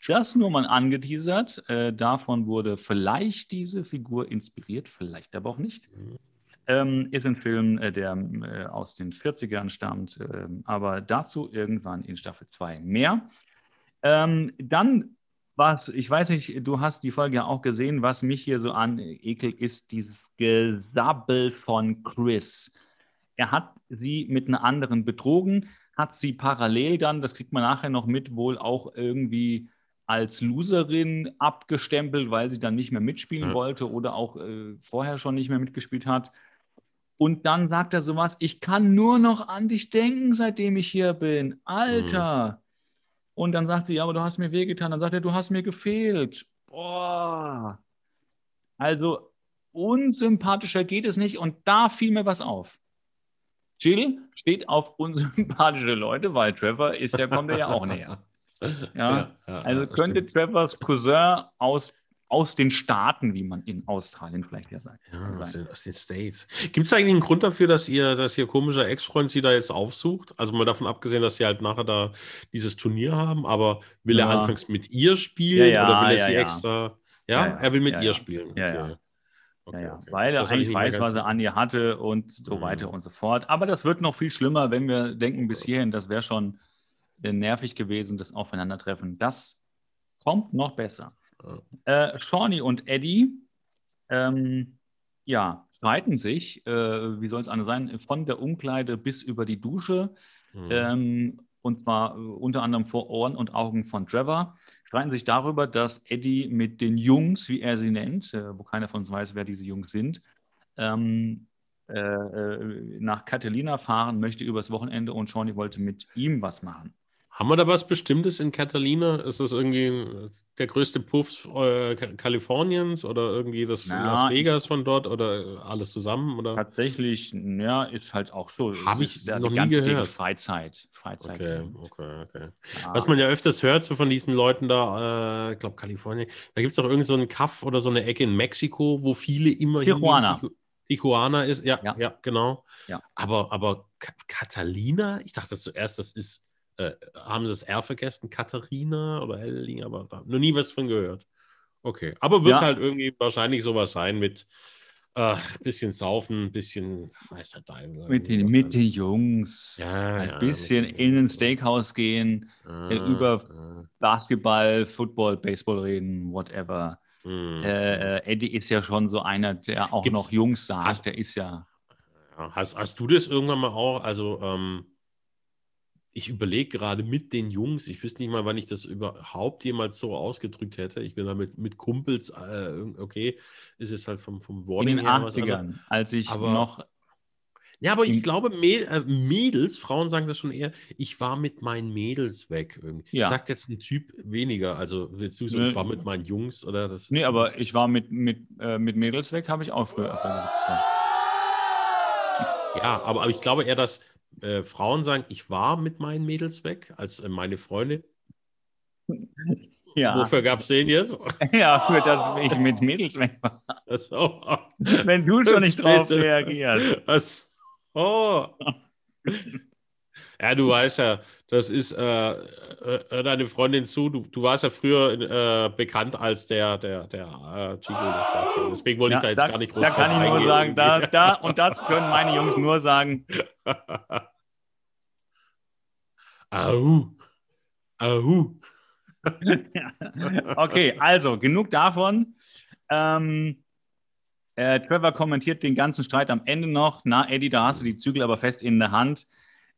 Das nur mal angeteasert. Äh, davon wurde vielleicht diese Figur inspiriert, vielleicht aber auch nicht. Mhm. Ähm, ist ein Film, äh, der äh, aus den 40ern stammt, äh, aber dazu irgendwann in Staffel 2 mehr. Ähm, dann, was, ich weiß nicht, du hast die Folge ja auch gesehen, was mich hier so an ekelt, ist dieses Gesabbel von Chris. Er hat sie mit einer anderen betrogen, hat sie parallel dann, das kriegt man nachher noch mit, wohl auch irgendwie als Loserin abgestempelt, weil sie dann nicht mehr mitspielen ja. wollte oder auch äh, vorher schon nicht mehr mitgespielt hat. Und dann sagt er sowas, ich kann nur noch an dich denken, seitdem ich hier bin. Alter. Mhm. Und dann sagt sie, ja, aber du hast mir wehgetan. Dann sagt er, du hast mir gefehlt. Boah. Also unsympathischer geht es nicht. Und da fiel mir was auf. Jill steht auf unsympathische Leute, weil Trevor ist ja, kommt er ja auch näher. Ja, ja, ja also könnte stimmt. Trevors Cousin aus aus den Staaten, wie man in Australien vielleicht ja sagt. Ja, aus den, aus den, States. Gibt es eigentlich einen Grund dafür, dass ihr, dass ihr komischer Ex-Freund sie da jetzt aufsucht? Also mal davon abgesehen, dass sie halt nachher da dieses Turnier haben, aber will ja. er anfangs mit ihr spielen ja, ja, oder will er sie extra? Ja, er will mit ihr spielen. Okay. Ja, Okay, okay. Weil er eigentlich weiß, was er an ihr hatte und so mhm. weiter und so fort. Aber das wird noch viel schlimmer, wenn wir denken bis hierhin, das wäre schon äh, nervig gewesen, das Aufeinandertreffen. Das kommt noch besser. Äh, Shawnee und Eddie, ähm, ja, streiten sich, äh, wie soll es anders sein, von der Umkleide bis über die Dusche. Mhm. Ähm, und zwar äh, unter anderem vor Ohren und Augen von Trevor, streiten sich darüber, dass Eddie mit den Jungs, wie er sie nennt, äh, wo keiner von uns weiß, wer diese Jungs sind, ähm, äh, äh nach Catalina fahren möchte übers Wochenende und Shawnee wollte mit ihm was machen. Haben wir da was Bestimmtes in Catalina? Ist das irgendwie der größte Puff äh, Kaliforniens oder irgendwie das Na, Las Vegas von dort oder alles zusammen? Oder? Tatsächlich, ja, ist halt auch so. Habe ich ja noch nie gehört. Freizeit. Freizeit. Okay, okay, okay. Ja. Was man ja öfters hört, so von diesen Leuten da, äh, ich glaube Kalifornien, da gibt es auch irgend so einen Kaff oder so eine Ecke in Mexiko, wo viele immer Tijuana. Tijuana ist, ja, ja, ja genau. Ja. Aber, aber Catalina, ich dachte zuerst, das ist äh, haben sie das R vergessen? Katharina oder Helling, aber noch nie was von gehört. Okay, aber wird ja. halt irgendwie wahrscheinlich sowas sein mit äh, bisschen saufen, bisschen, weiß der Teufel. Mit den, mit den Jungs. Ja, ein ja, bisschen in ein Steakhouse gehen, ah, über ah. Basketball, Football, Baseball reden, whatever. Hm. Äh, äh, Eddie ist ja schon so einer, der auch Gibt's, noch Jungs sagt. Der ist ja. Ja, hast, hast du das irgendwann mal auch? Also, ähm, ich überlege gerade mit den Jungs, ich wüsste nicht mal, wann ich das überhaupt jemals so ausgedrückt hätte. Ich bin da mit, mit Kumpels, äh, okay, ist es halt vom, vom Wording In den 80ern, als ich aber, noch. Ja, aber ich glaube, äh, Mädels, Frauen sagen das schon eher, ich war mit meinen Mädels weg. Irgendwie. Ja. Sagt jetzt ein Typ weniger, also willst du so, ich war mit meinen Jungs oder das? Nee, aber ich war mit, mit, äh, mit Mädels weg, habe ich auch früher gesagt. Ja, aber, aber ich glaube eher, dass äh, Frauen sagen, ich war mit meinen Mädels weg, als äh, meine Freundin. Ja. Wofür gab es den jetzt? Ja, für dass ich mit Mädels weg war. So. Wenn du schon nicht drauf reagierst. Das, oh. Ja, du weißt ja, das ist äh, äh, deine Freundin zu. Du, du warst ja früher äh, bekannt als der, der, der äh, Chico. Deswegen wollte ja, ich da jetzt da, gar nicht groß Da kann ich nur sagen, da, da, und das können meine Jungs nur sagen. Au. Au. okay, also genug davon. Ähm, äh, Trevor kommentiert den ganzen Streit am Ende noch. Na, Eddie, da hast du die Zügel aber fest in der Hand.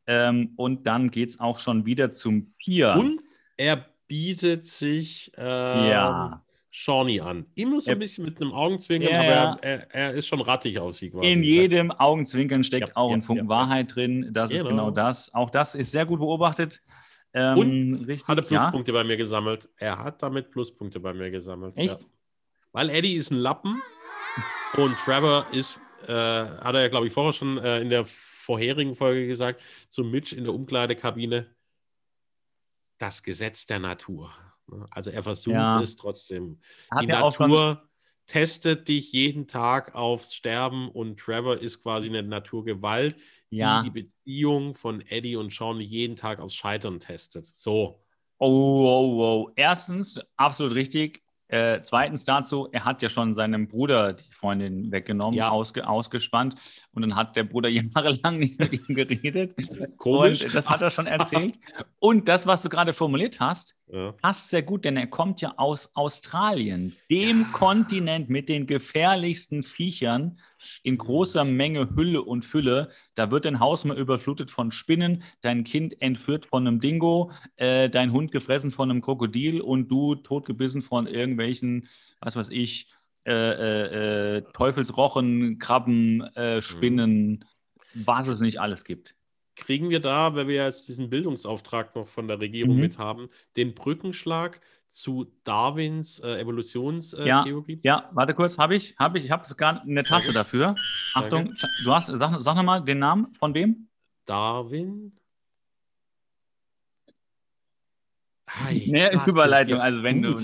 Ähm, und dann geht es auch schon wieder zum Pier. Und er bietet sich äh, ja. Shawnee an. Immer so ein bisschen mit einem Augenzwinkern, ja, aber er, er, ist schon rattig auf sie quasi. In jedem Augenzwinkern steckt auch ein Funken Wahrheit drin. Das genau. ist genau das. Auch das ist sehr gut beobachtet. Ähm, und richtig, hatte Pluspunkte bei mir gesammelt. Er hat damit Pluspunkte bei mir gesammelt. Echt? Weil Eddie ist ein Lappen und Trevor ist, äh, hat er ja, glaube ich, vorher schon äh, in der vorherigen Folge gesagt, zu Mitch in der Umkleidekabine, das Gesetz der Natur. Also er versucht ja. es trotzdem. Hat Die Natur testet dich jeden Tag aufs Sterben und Trevor ist quasi eine Naturgewalt, die ja. die Beziehung von Eddie und Sean jeden Tag aufs Scheitern testet. So. Oh, oh, oh. Erstens, absolut richtig. Äh, zweitens dazu, er hat ja schon seinem Bruder die Freundin weggenommen, ja. ausge, ausgespannt. Und dann hat der Bruder jahrelang nicht mit ihm geredet. Komisch. Und das hat er schon erzählt. Und das, was du gerade formuliert hast, ja. passt sehr gut, denn er kommt ja aus Australien, dem ja. Kontinent mit den gefährlichsten Viechern in großer Menge Hülle und Fülle. Da wird dein Haus mal überflutet von Spinnen, dein Kind entführt von einem Dingo, äh, dein Hund gefressen von einem Krokodil und du totgebissen von irgendwelchen, was weiß ich, äh, äh, äh Teufelsrochen, Krabben, äh, mhm. Spinnen, was es nicht alles gibt kriegen wir da, weil wir jetzt diesen Bildungsauftrag noch von der Regierung mhm. mit haben, den Brückenschlag zu Darwins äh, Evolutionstheorie? Ja, ja, warte kurz, habe ich, habe ich, ich habe sogar eine Tasse dafür. Achtung, du hast, sag, sag nochmal den Namen von wem? Darwin. Mehr Überleitung, also wenn du.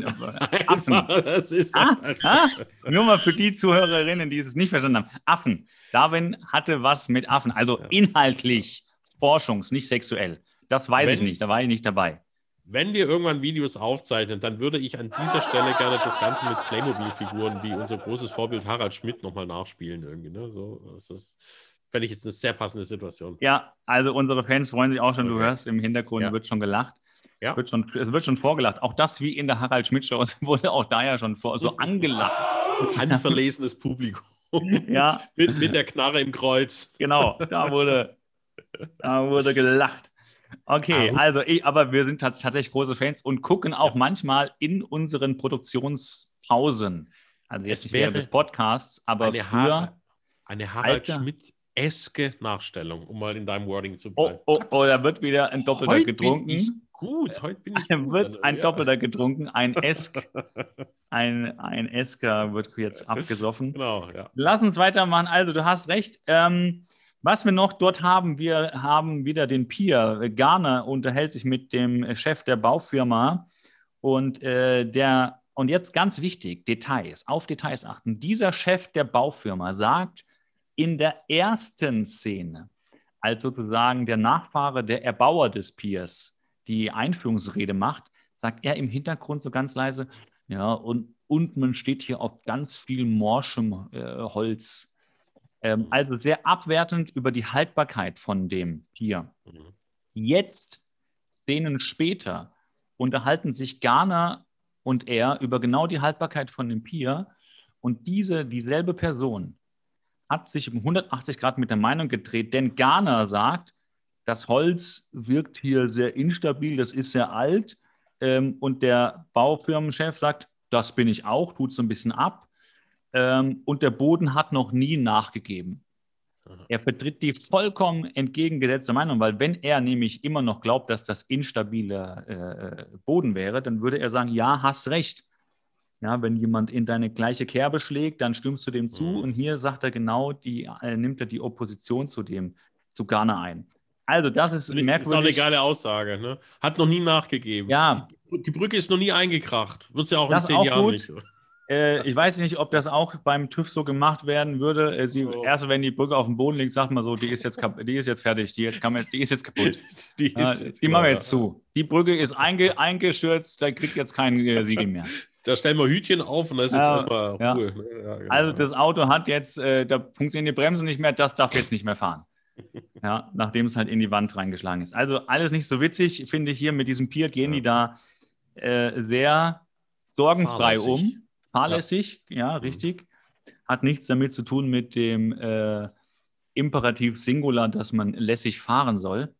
Affen. Das ist ah, ah, nur mal für die Zuhörerinnen, die es nicht verstanden haben. Affen. Darwin hatte was mit Affen, also inhaltlich Forschungs, nicht sexuell. Das weiß wenn, ich nicht, da war ich nicht dabei. Wenn wir irgendwann Videos aufzeichnen, dann würde ich an dieser Stelle gerne das Ganze mit Playmobil-Figuren wie unser großes Vorbild Harald Schmidt nochmal nachspielen. Irgendwie, ne? so, das ist, fände ich jetzt eine sehr passende Situation. Ja, also unsere Fans freuen sich auch schon, okay. du hörst im Hintergrund, ja. wird schon gelacht. Ja. Wird schon, es wird schon vorgelacht. Auch das wie in der Harald Schmidt-Show wurde auch da ja schon vor, so angelacht. Handverlesenes Publikum. Ja. mit, mit der Knarre im Kreuz. Genau, da wurde, da wurde gelacht. Okay, also ich, aber wir sind tatsächlich große Fans und gucken auch ja. manchmal in unseren Produktionspausen. Also jetzt es während des Podcasts, aber eine früher. Har eine Harald Schmidt-eske Nachstellung, um mal in deinem Wording zu bleiben. Oh, oh, oh da wird wieder ein Doppelter heute getrunken. Bin ich gut, heute bin ich. Da wird ein ja. Doppelter getrunken, ein Esk. ein, ein Esker wird jetzt abgesoffen. Genau, ja. Lass uns weitermachen. Also, du hast recht. Ähm, was wir noch dort haben, wir haben wieder den Pier. Garner unterhält sich mit dem Chef der Baufirma und äh, der, und jetzt ganz wichtig, Details, auf Details achten. Dieser Chef der Baufirma sagt in der ersten Szene, als sozusagen der Nachfahre, der Erbauer des Piers, die Einführungsrede macht, sagt er im Hintergrund so ganz leise, ja, und, und man steht hier auf ganz viel morschem äh, Holz. Ähm, also sehr abwertend über die Haltbarkeit von dem Pier. Mhm. Jetzt, Szenen später, unterhalten sich Garner und er über genau die Haltbarkeit von dem Pier. Und diese, dieselbe Person, hat sich um 180 Grad mit der Meinung gedreht, denn Garner sagt, das Holz wirkt hier sehr instabil, das ist sehr alt. Ähm, und der Baufirmenchef sagt, das bin ich auch, tut so ein bisschen ab. Ähm, und der Boden hat noch nie nachgegeben. Er vertritt die vollkommen entgegengesetzte Meinung, weil wenn er nämlich immer noch glaubt, dass das instabiler äh, Boden wäre, dann würde er sagen, ja, hast recht. Ja, wenn jemand in deine gleiche Kerbe schlägt, dann stimmst du dem zu. Mhm. Und hier sagt er genau, die, äh, nimmt er die Opposition zu dem, zu Ghana ein. Also, das ist merkwürdig. Das ist auch eine geile Aussage. Ne? Hat noch nie nachgegeben. Ja. Die, die Brücke ist noch nie eingekracht. Wird es ja auch das in zehn Jahren gut. nicht. Äh, ich weiß nicht, ob das auch beim TÜV so gemacht werden würde. Äh, sie, oh. Erst wenn die Brücke auf dem Boden liegt, sagt man so, die ist jetzt, die ist jetzt fertig, die, kann man, die ist jetzt kaputt. die, ist äh, die machen wir jetzt zu. Die Brücke ist einge, eingestürzt, da kriegt jetzt kein äh, Siegel mehr. Da stellen wir Hütchen auf und da ist jetzt erstmal Ruhe. Ja. Ja, genau. Also das Auto hat jetzt, äh, da funktionieren die Bremsen nicht mehr, das darf jetzt nicht mehr fahren. Ja, nachdem es halt in die Wand reingeschlagen ist. Also alles nicht so witzig, finde ich hier mit diesem Pier gehen die da sehr sorgenfrei um fahrlässig, ja, ja mhm. richtig. Hat nichts damit zu tun mit dem äh, Imperativ Singular, dass man lässig fahren soll.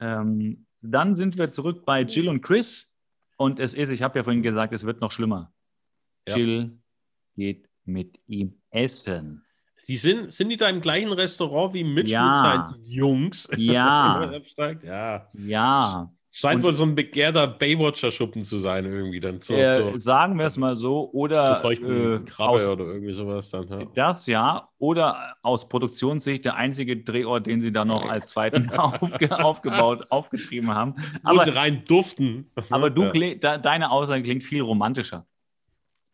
Ähm, dann sind wir zurück bei Jill und Chris. Und es ist, ich habe ja vorhin gesagt, es wird noch schlimmer. Ja. Jill geht mit ihm essen. Sie sind, sind die da im gleichen Restaurant wie Mitch ja. mit seinen Jungs? Ja. ja. Ja. Scheint wohl so ein begehrter Baywatcher-Schuppen zu sein, irgendwie dann. Zu, äh, zu, sagen wir es mal so. Oder. Äh, Krabbe aus, oder irgendwie sowas dann. Ja. Das ja. Oder aus Produktionssicht der einzige Drehort, den sie da noch als zweiten aufge aufgebaut, aufgetrieben haben. Aber, Wo sie rein duften. Aber du, ja. deine Aussage klingt viel romantischer.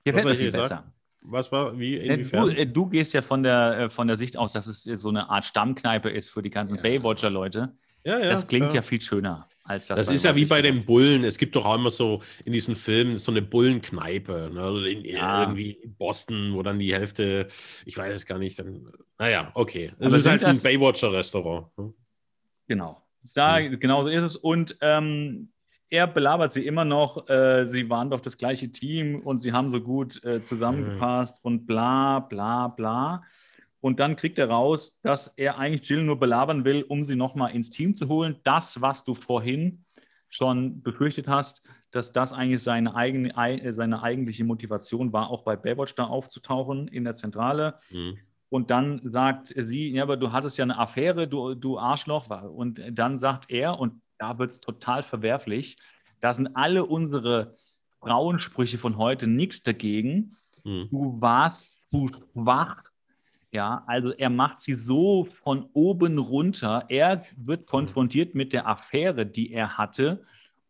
Hier fällt viel besser. Was war, wie, äh, inwiefern? Du, äh, du, gehst ja von der, äh, von der Sicht aus, dass es so eine Art Stammkneipe ist für die ganzen ja. Baywatcher-Leute. Ja, ja, das klingt ja. ja viel schöner. Das, das ist ja wie bei den Bullen. Es gibt doch auch immer so in diesen Filmen so eine Bullenkneipe. Ne? In, ja. Irgendwie in Boston, wo dann die Hälfte, ich weiß es gar nicht. Dann, naja, okay. Es ist halt ein Baywatcher-Restaurant. Ne? Genau. Da, hm. Genau so ist es. Und ähm, er belabert sie immer noch, äh, sie waren doch das gleiche Team und sie haben so gut äh, zusammengepasst hm. und bla, bla, bla. Und dann kriegt er raus, dass er eigentlich Jill nur belabern will, um sie nochmal ins Team zu holen. Das, was du vorhin schon befürchtet hast, dass das eigentlich seine, eigene, seine eigentliche Motivation war, auch bei Baywatch da aufzutauchen in der Zentrale. Mhm. Und dann sagt sie, ja, aber du hattest ja eine Affäre, du, du Arschloch. Und dann sagt er, und da wird es total verwerflich, da sind alle unsere Frauensprüche von heute nichts dagegen. Mhm. Du warst zu schwach, ja, also er macht sie so von oben runter. Er wird konfrontiert mit der Affäre, die er hatte.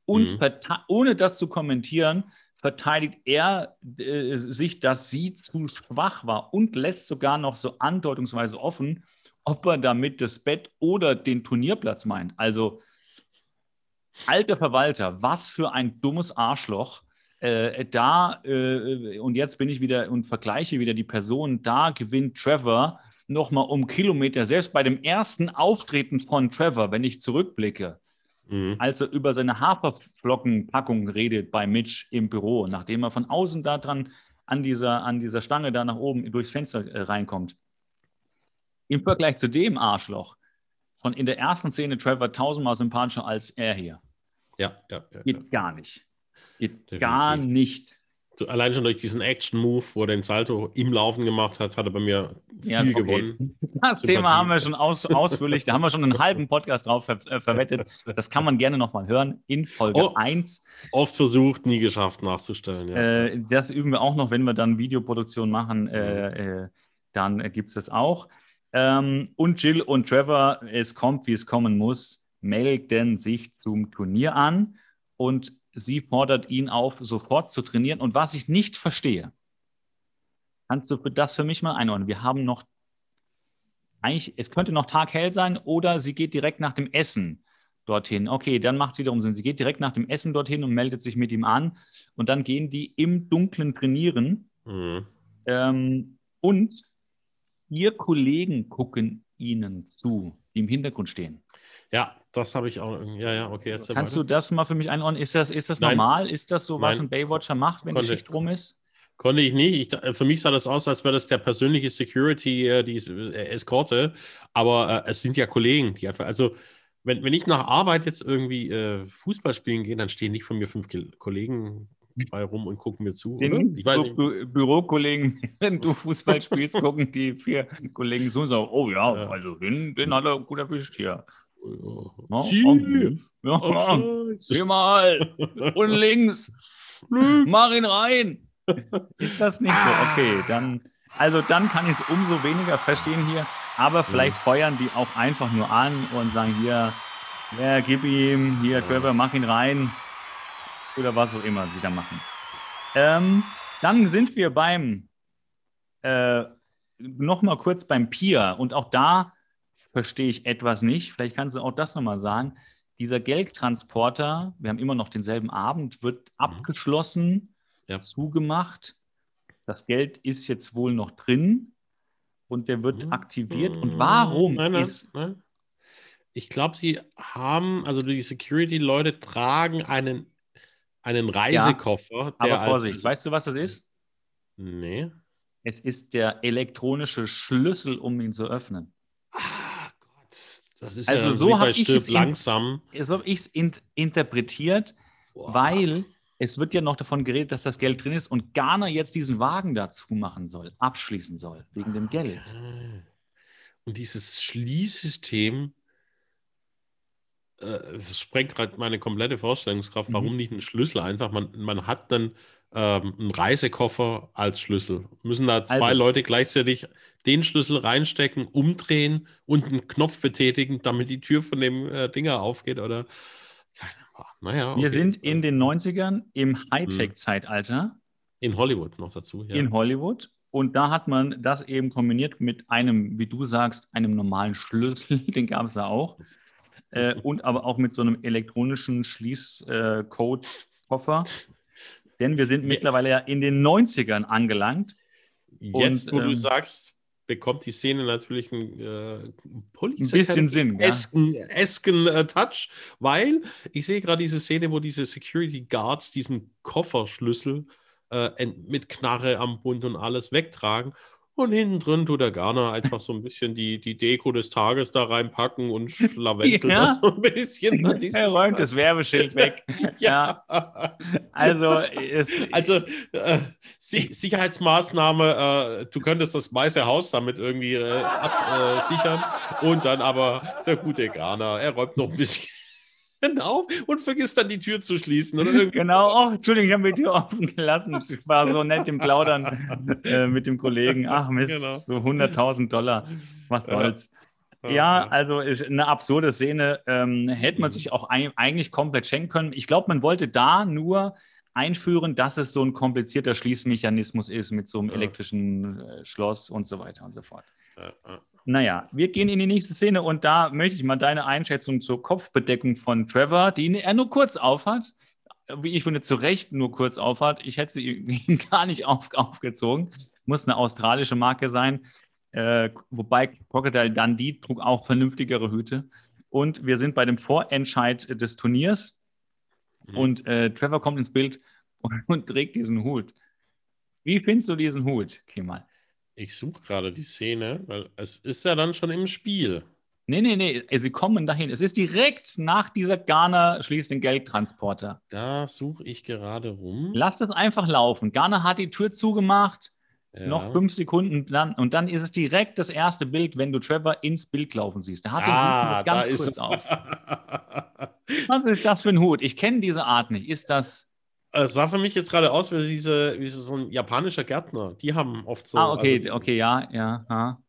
Und mhm. ohne das zu kommentieren, verteidigt er äh, sich, dass sie zu schwach war und lässt sogar noch so andeutungsweise offen, ob er damit das Bett oder den Turnierplatz meint. Also, alter Verwalter, was für ein dummes Arschloch äh, da, äh, und jetzt bin ich wieder und vergleiche wieder die Person, da gewinnt Trevor nochmal um Kilometer, selbst bei dem ersten Auftreten von Trevor, wenn ich zurückblicke, mhm. als er über seine Haferflockenpackung redet bei Mitch im Büro, nachdem er von außen da dran an dieser, an dieser Stange da nach oben durchs Fenster äh, reinkommt. Im Vergleich zu dem Arschloch, schon in der ersten Szene Trevor tausendmal sympathischer als er hier. Ja, ja, ja. Geht ja. gar nicht. Geht Definitiv. gar nicht. Allein schon durch diesen Action-Move, wo er den Salto im Laufen gemacht hat, hat er bei mir viel ja, okay. gewonnen. Das Sympathie. Thema haben wir schon aus, ausführlich, da haben wir schon einen halben Podcast drauf ver äh, verwettet. Das kann man gerne nochmal hören in Folge oh, 1. Oft versucht, nie geschafft nachzustellen. Ja. Äh, das üben wir auch noch, wenn wir dann Videoproduktion machen, äh, äh, dann gibt es das auch. Ähm, und Jill und Trevor, es kommt, wie es kommen muss, melden sich zum Turnier an und sie fordert ihn auf, sofort zu trainieren. Und was ich nicht verstehe, kannst du das für mich mal einordnen? Wir haben noch, eigentlich, es könnte noch taghell sein oder sie geht direkt nach dem Essen dorthin. Okay, dann macht es wiederum Sinn. Sie geht direkt nach dem Essen dorthin und meldet sich mit ihm an. Und dann gehen die im Dunkeln trainieren. Mhm. Ähm, und ihr Kollegen gucken ihnen zu, die im Hintergrund stehen. Ja, das habe ich auch. Ja, ja, okay. Kannst du das mal für mich einordnen? Ist das, ist das normal? Ist das so, was Nein. ein Baywatcher macht, wenn Konnte. die Schicht rum ist? Konnte ich nicht. Ich, für mich sah das aus, als wäre das der persönliche Security, äh, die äh, Eskorte. Aber äh, es sind ja Kollegen, die einfach, also wenn, wenn ich nach Arbeit jetzt irgendwie äh, Fußball spielen gehe, dann stehen nicht von mir fünf Kollegen bei rum und gucken mir zu. Den ich weiß Bü Bürokollegen, wenn du Fußball spielst, gucken die vier Kollegen zu und sagen, oh ja, ja. also den, den hat er gut erwischt hier. Ja, Ziel. Ja, ja. mal. Und links. Mach ihn rein. Ist das nicht so? Okay, dann. Also dann kann ich es umso weniger verstehen hier. Aber vielleicht feuern die auch einfach nur an und sagen hier, ja, gib ihm, hier, Trevor, mach ihn rein. Oder was auch immer sie da machen. Ähm, dann sind wir beim, äh, nochmal kurz beim Pier. Und auch da verstehe ich etwas nicht. Vielleicht kannst du auch das nochmal sagen. Dieser Geldtransporter, wir haben immer noch denselben Abend, wird mhm. abgeschlossen, ja. zugemacht. Das Geld ist jetzt wohl noch drin und der wird mhm. aktiviert. Und warum nein, nein, ist. Nein. Ich glaube, sie haben, also die Security-Leute tragen einen, einen Reisekoffer. Ja, aber Vorsicht, weißt du, was das ist? Nee. Es ist der elektronische Schlüssel, um ihn zu öffnen. Ah das ist also ja so habe ich es langsam. In, so habe ich es in, interpretiert, Boah. weil es wird ja noch davon geredet, dass das Geld drin ist und Ghana jetzt diesen Wagen dazu machen soll, abschließen soll, wegen dem Geld. Okay. Und dieses Schließsystem, äh, es sprengt gerade meine komplette Vorstellungskraft, mhm. warum nicht ein Schlüssel einfach? Man, man hat dann ähm, einen Reisekoffer als Schlüssel. Müssen da zwei also, Leute gleichzeitig den Schlüssel reinstecken, umdrehen und einen Knopf betätigen, damit die Tür von dem äh, Dinger aufgeht? Oder naja, okay. Wir sind in den 90ern im Hightech-Zeitalter. In Hollywood noch dazu. Ja. In Hollywood. Und da hat man das eben kombiniert mit einem, wie du sagst, einem normalen Schlüssel, den gab es da auch. Äh, und aber auch mit so einem elektronischen Schließcode-Koffer. Denn wir sind mittlerweile ja in den 90ern angelangt. Jetzt, und, wo ähm, du sagst, bekommt die Szene natürlich einen äh, ein bisschen Sinn. Esken, ja. esken äh, Touch, weil ich sehe gerade diese Szene, wo diese Security Guards diesen Kofferschlüssel äh, mit Knarre am Bund und alles wegtragen und hinten drin tut der Garner einfach so ein bisschen die, die Deko des Tages da reinpacken und schlawenzelt ja. das so ein bisschen. Er räumt das Werbeschild weg. ja. ja. Also, also äh, Sicherheitsmaßnahme, äh, du könntest das Weiße Haus damit irgendwie äh, absichern. Äh, und dann aber der gute Garner, er räumt noch ein bisschen auf und vergisst dann die Tür zu schließen. Oder genau, oh, Entschuldigung, ich habe die Tür offen gelassen. Ich war so nett im Plaudern äh, mit dem Kollegen. Ach Mist, genau. so 100.000 Dollar, was soll's. Ja, ja also eine absurde Szene. Ähm, hätte man sich auch ein, eigentlich komplett schenken können. Ich glaube, man wollte da nur einführen, dass es so ein komplizierter Schließmechanismus ist mit so einem elektrischen äh, Schloss und so weiter und so fort. Ja, ja. Naja, wir gehen in die nächste Szene und da möchte ich mal deine Einschätzung zur Kopfbedeckung von Trevor, die er nur kurz aufhat. Wie ich finde, zu Recht nur kurz aufhat. Ich hätte sie gar nicht auf, aufgezogen. Muss eine australische Marke sein. Äh, wobei Crocodile Dundee trug auch vernünftigere Hüte. Und wir sind bei dem Vorentscheid des Turniers. Mhm. Und äh, Trevor kommt ins Bild und, und, trägt diesen Hut. Wie findest du diesen Hut, Kemal? Ich suche gerade die Szene, weil es ist ja dann schon im Spiel. Nee, nee, nee, sie kommen dahin. Es ist direkt nach dieser Ghana schließt den Geldtransporter. Da suche ich gerade rum. Lass das einfach laufen. Ghana hat die Tür zugemacht. Ja. Noch fünf Sekunden dann, und dann ist es direkt das erste Bild, wenn du Trevor ins Bild laufen siehst. Der hat ah, den Hut ganz kurz auf. Was ist das für ein Hut? Ich kenne diese Art nicht. Ist das es sah für mich jetzt gerade aus wie, diese, wie so ein japanischer Gärtner. Die haben oft so. Ah, okay, also, okay, ja, ja. ja.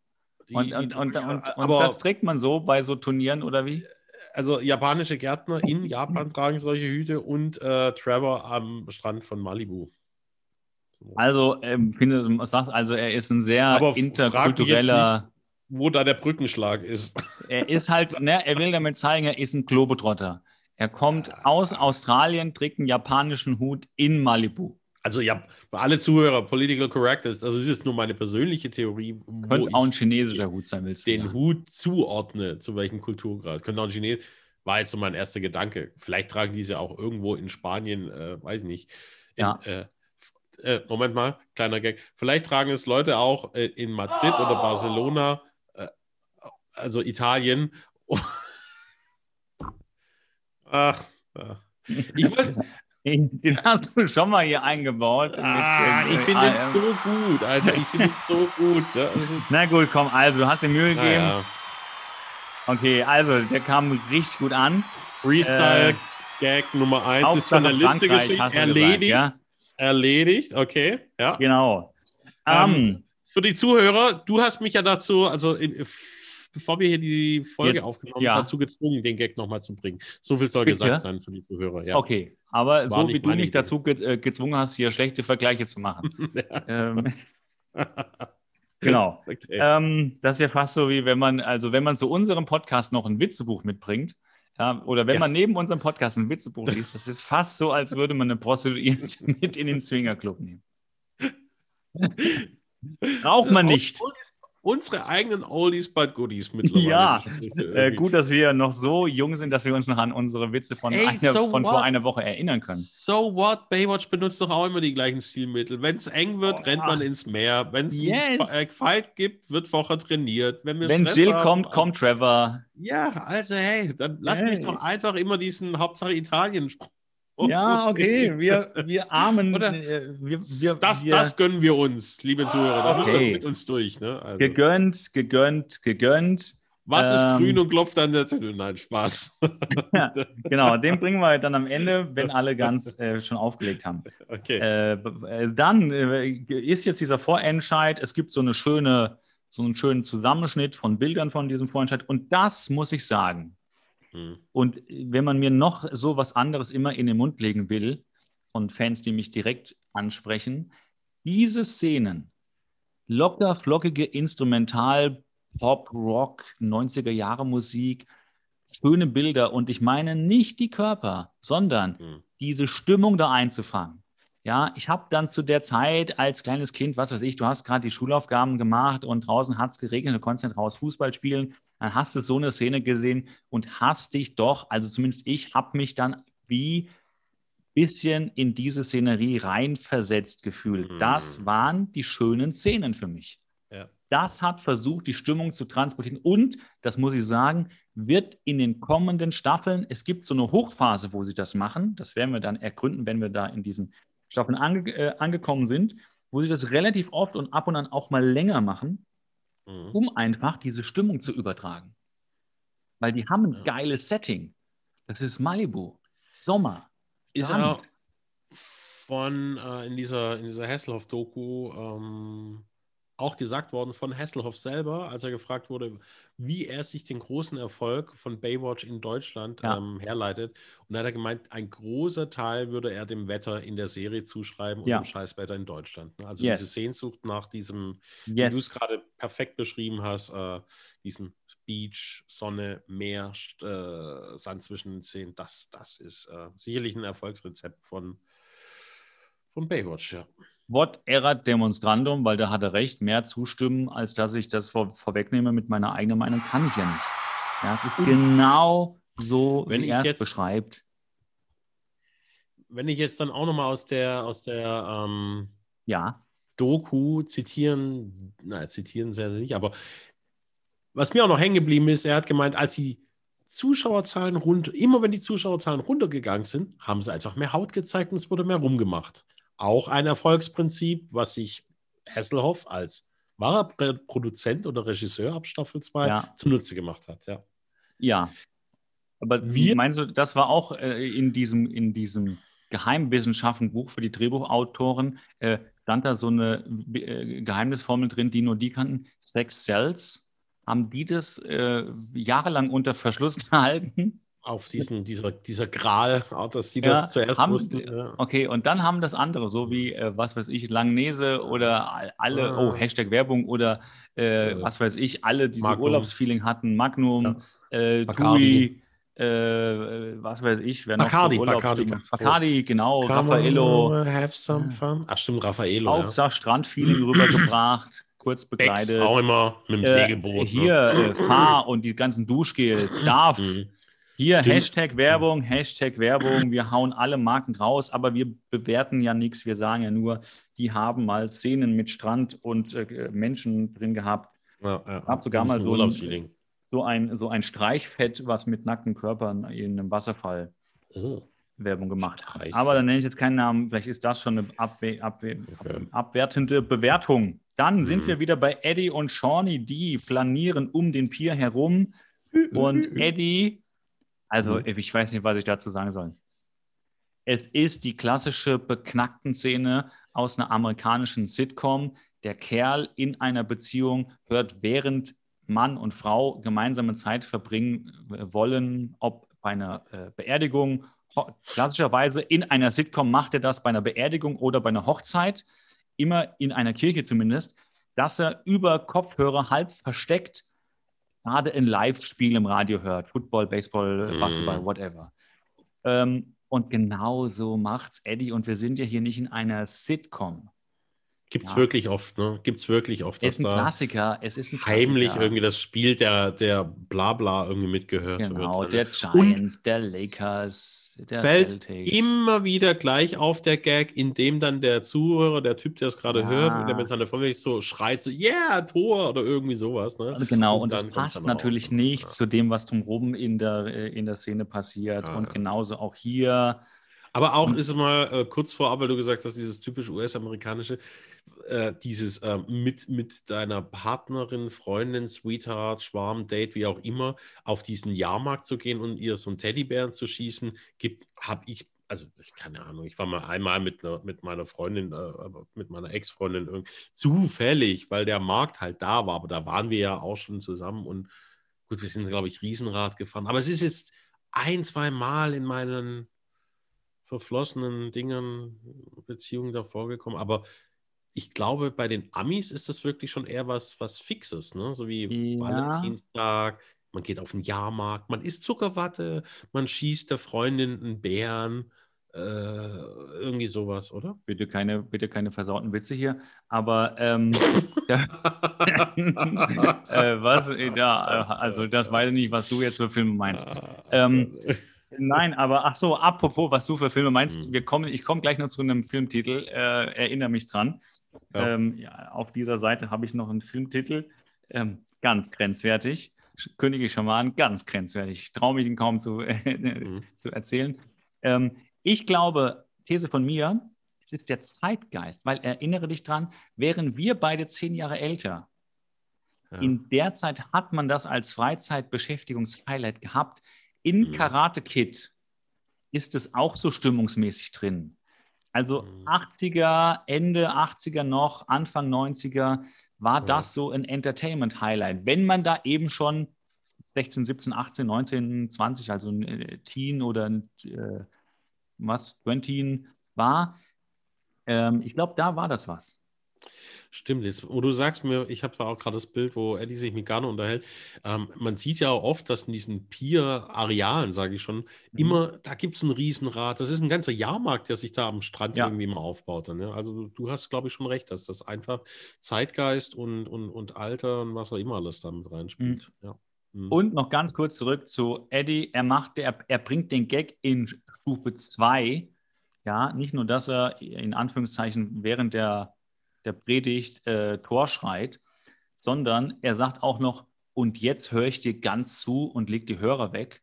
Die, und, die, und, und, und, aber, das trägt man so bei so Turnieren oder wie? Also japanische Gärtner in Japan tragen solche Hüte und äh, Trevor am Strand von Malibu. Also, ähm, finde, sagst also, er ist ein sehr aber interkultureller. Nicht, wo da der Brückenschlag ist. Er ist halt, ne, er will damit zeigen, er ist ein Globetrotter. Er kommt aus Australien, trägt einen japanischen Hut in Malibu. Also ja, für alle Zuhörer, Political Correctness, also das ist nur meine persönliche Theorie. Könnte auch ein chinesischer Hut sein, willst du Den sagen. Hut zuordne, zu welchem Kulturgrad. Könnte auch ein Chines, war jetzt so mein erster Gedanke. Vielleicht tragen diese auch irgendwo in Spanien, äh, weiß nicht. In, ja. Äh, äh, Moment mal, kleiner Gag. Vielleicht tragen es Leute auch äh, in Madrid oh. oder Barcelona, äh, also Italien. Ach, ach. Ich wollte. Den hast du schon mal hier eingebaut. Ah, ich finde es so gut, Alter. Ich finde es so gut. Na gut, komm, also du hast dir Mühe gegeben. Ja. Okay, also der kam richtig gut an. Freestyle-Gag äh, Nummer 1 ist von der Liste geschickt. Erledigt. Gesagt, ja? Erledigt, okay. Ja. Genau. Ähm, um, für die Zuhörer, du hast mich ja dazu, also in, bevor wir hier die Folge Jetzt, aufgenommen haben, ja. dazu gezwungen, den Gag nochmal zu bringen. So viel soll Bitte? gesagt sein für die Zuhörer. Ja. Okay, aber War so wie du mich dazu ge äh, gezwungen hast, hier schlechte Vergleiche zu machen. ähm, genau. Okay. Ähm, das ist ja fast so, wie wenn man, also wenn man zu unserem Podcast noch ein Witzebuch mitbringt, ja, oder wenn ja. man neben unserem Podcast ein Witzebuch liest, das ist fast so, als würde man eine Prostituierte mit in den Swingerclub nehmen. Braucht man nicht unsere eigenen Oldies but Goodies mittlerweile. Ja, äh, gut, dass wir noch so jung sind, dass wir uns noch an unsere Witze von, Ey, einer, so von vor einer Woche erinnern können. So what? Baywatch benutzt doch auch immer die gleichen Stilmittel. Wenn es eng wird, oh, rennt man ins Meer. Wenn es yes. einen Fight gibt, wird vorher trainiert. Wenn, Wenn Jill haben, kommt, kommt Trevor. Ja, also hey, dann lass hey. mich doch einfach immer diesen Hauptsache Italien ja, okay, wir, wir armen. Oder äh, wir, wir, das, wir, das gönnen wir uns, liebe Zuhörer. Da okay. mit uns durch. Ne? Also. Gegönnt, gegönnt, gegönnt. Was ähm, ist grün und klopft an der Tür? Nein, Spaß. genau, den bringen wir dann am Ende, wenn alle ganz äh, schon aufgelegt haben. Okay. Äh, äh, dann äh, ist jetzt dieser Vorentscheid. Es gibt so eine schöne, so einen schönen Zusammenschnitt von Bildern von diesem Vorentscheid. Und das muss ich sagen, Mhm. Und wenn man mir noch so was anderes immer in den Mund legen will, von Fans, die mich direkt ansprechen, diese Szenen, locker, flockige Instrumental, Pop, Rock, 90er Jahre Musik, schöne Bilder und ich meine nicht die Körper, sondern mhm. diese Stimmung da einzufangen. Ja, ich habe dann zu der Zeit als kleines Kind, was weiß ich, du hast gerade die Schulaufgaben gemacht und draußen hat es geregnet, du konntest nicht raus Fußball spielen dann hast du so eine Szene gesehen und hast dich doch, also zumindest ich, habe mich dann wie bisschen in diese Szenerie reinversetzt gefühlt. Mhm. Das waren die schönen Szenen für mich. Ja. Das hat versucht, die Stimmung zu transportieren. Und, das muss ich sagen, wird in den kommenden Staffeln, es gibt so eine Hochphase, wo sie das machen. Das werden wir dann ergründen, wenn wir da in diesen Staffeln ange äh, angekommen sind, wo sie das relativ oft und ab und an auch mal länger machen mhm. um einfach diese Stimmung zu übertragen. Weil die haben ein ja. geiles Setting. Das ist Malibu, Sommer. Ist auch von äh, in dieser, in dieser Hasselhoff-Doku ähm, auch gesagt worden von Hasselhoff selber, als er gefragt wurde, wie er sich den großen Erfolg von Baywatch in Deutschland ja. ähm, herleitet. Und da hat er gemeint, ein großer Teil würde er dem Wetter in der Serie zuschreiben und ja. dem Scheißwetter in Deutschland. Ne? Also yes. diese Sehnsucht nach diesem, yes. wie du es gerade perfekt beschrieben hast, äh, diesem Beach, Sonne, Meer, äh, Sand zwischen den Zähnen, das, das ist äh, sicherlich ein Erfolgsrezept von, von Baywatch, ja. What erat demonstrandum, weil da hat er recht, mehr zustimmen, als dass ich das vor, vorwegnehme mit meiner eigenen Meinung, kann ich ja nicht. Ja, es ist hm. genau so, wenn wie er es beschreibt. Wenn ich jetzt dann auch nochmal aus der, aus der ähm, ja. Doku zitieren, naja, zitieren sehr, sehr nicht, aber was mir auch noch hängen geblieben ist, er hat gemeint, als die Zuschauerzahlen runter, immer wenn die Zuschauerzahlen runtergegangen sind, haben sie einfach mehr Haut gezeigt und es wurde mehr rumgemacht auch ein Erfolgsprinzip, was sich Hasselhoff als wahrer Produzent oder Regisseur ab Staffel 2 ja. zunutze gemacht hat. Ja. ja. Aber wie meinst du, das war auch äh, in diesem, in diesem Geheimwissenschaftenbuch für die Drehbuchautoren, äh, stand da so eine äh, Geheimnisformel drin, die nur die kannten, Sex Cells. Haben die das äh, jahrelang unter Verschluss gehalten? Auf diesen, dieser, dieser Gral, dass sie das zuerst haben, wussten. Ja. Okay, und dann haben das andere, so wie, äh, was weiß ich, Langnese oder alle, ah. oh, Hashtag Werbung oder äh, was weiß ich, alle diese Magnum. Urlaubsfeeling hatten, Magnum, ja. äh, Tui, äh, was weiß ich, wer noch Bacardi, Bacardi, Bacardi, genau, Come Raffaello. Have some fun. Ach stimmt, Raffaello. Hauptsache ja. Strandfeeling rübergebracht, kurz bekleidet. Becks auch immer mit dem äh, Segelboot. Hier, ne? Fahr und die ganzen Duschgels, Darf. Mhm. Hier Stimmt. Hashtag Werbung, Hashtag Werbung. Wir hauen alle Marken raus, aber wir bewerten ja nichts. Wir sagen ja nur, die haben mal Szenen mit Strand und äh, Menschen drin gehabt. Ja, ja. Ich habe sogar mal so ein, so, ein, so ein Streichfett, was mit nackten Körpern in einem Wasserfall oh. Werbung gemacht. Aber dann nenne ich jetzt keinen Namen. Vielleicht ist das schon eine abwe abwe okay. abwertende Bewertung. Dann sind mhm. wir wieder bei Eddie und Shawnee, die flanieren um den Pier herum. Und Eddie also mhm. ich weiß nicht, was ich dazu sagen soll. Es ist die klassische beknackten Szene aus einer amerikanischen Sitcom. Der Kerl in einer Beziehung hört, während Mann und Frau gemeinsame Zeit verbringen wollen, ob bei einer äh, Beerdigung, klassischerweise in einer Sitcom macht er das bei einer Beerdigung oder bei einer Hochzeit, immer in einer Kirche zumindest, dass er über Kopfhörer halb versteckt gerade ein Live-Spiel im Radio hört, Football, Baseball, Basketball, mm. whatever. Ähm, und genau so macht's Eddie. Und wir sind ja hier nicht in einer Sitcom. Gibt es ja. wirklich oft, ne? Gibt es wirklich oft. Es ist ein Klassiker. Es ist ein Klassiker. Heimlich irgendwie das Spiel der, der Blabla irgendwie mitgehört genau, wird. der Giants, Und der Lakers, der fällt Celtics. immer wieder gleich auf der Gag, indem dann der Zuhörer, der Typ, der es gerade ja. hört, der mit seiner Freundin so schreit, so, yeah, Tor oder irgendwie sowas. Ne? Also genau, und, und das passt natürlich nicht ja. zu dem, was drumherum in der, äh, in der Szene passiert. Und genauso auch hier. Aber auch ist es mal äh, kurz vorab, weil du gesagt hast, dieses typisch US-amerikanische, äh, dieses äh, mit, mit deiner Partnerin, Freundin, Sweetheart, Schwarm, Date, wie auch immer, auf diesen Jahrmarkt zu gehen und ihr so einen Teddybären zu schießen, gibt, habe ich, also keine Ahnung, ich war mal einmal mit, ne, mit meiner Freundin, äh, mit meiner Ex-Freundin zufällig, weil der Markt halt da war, aber da waren wir ja auch schon zusammen und gut, wir sind, glaube ich, Riesenrad gefahren. Aber es ist jetzt ein, zwei Mal in meinen verflossenen Dingen, Beziehungen davor gekommen, aber ich glaube, bei den Amis ist das wirklich schon eher was, was Fixes, ne? So wie ja. Valentinstag, man geht auf den Jahrmarkt, man isst Zuckerwatte, man schießt der Freundin einen Bären, äh, irgendwie sowas, oder? Bitte keine, bitte keine versauten Witze hier, aber ähm, äh, was, ja, also das weiß ich nicht, was du jetzt für Filme meinst. Ah, ähm, Nein, aber ach so, apropos, was du für Filme meinst, mhm. wir kommen, ich komme gleich noch zu einem Filmtitel, äh, erinnere mich dran. Ja. Ähm, ja, auf dieser Seite habe ich noch einen Filmtitel, ähm, ganz grenzwertig. Könige Schaman, ganz grenzwertig. Ich traue mich ihn kaum zu, äh, mhm. zu erzählen. Ähm, ich glaube, These von mir, es ist der Zeitgeist, weil erinnere dich dran, wären wir beide zehn Jahre älter, ja. in der Zeit hat man das als Freizeitbeschäftigungshighlight gehabt. In mhm. Karate Kid ist es auch so stimmungsmäßig drin. Also 80er, mhm. Ende 80er noch, Anfang 90er war das so ein Entertainment-Highlight. Wenn man da eben schon 16, 17, 18, 19, 20, also ein äh, Teen oder ein äh, was, 20 war, ähm, ich glaube, da war das was. Stimmt, jetzt, wo du sagst mir, ich habe da auch gerade das Bild, wo Eddie sich mit Gano unterhält. Ähm, man sieht ja auch oft, dass in diesen Pier-Arealen, sage ich schon, mhm. immer, da gibt es ein Riesenrad. Das ist ein ganzer Jahrmarkt, der sich da am Strand ja. irgendwie mal aufbaut. Dann, ja? Also du hast, glaube ich, schon recht, dass das einfach Zeitgeist und, und, und Alter und was auch immer alles damit reinspielt. Mhm. Ja. Mhm. Und noch ganz kurz zurück zu Eddie. Er macht, er, er bringt den Gag in Stufe 2. Ja, nicht nur, dass er in Anführungszeichen während der der Predigt äh, Tor schreit, sondern er sagt auch noch, und jetzt höre ich dir ganz zu und leg die Hörer weg.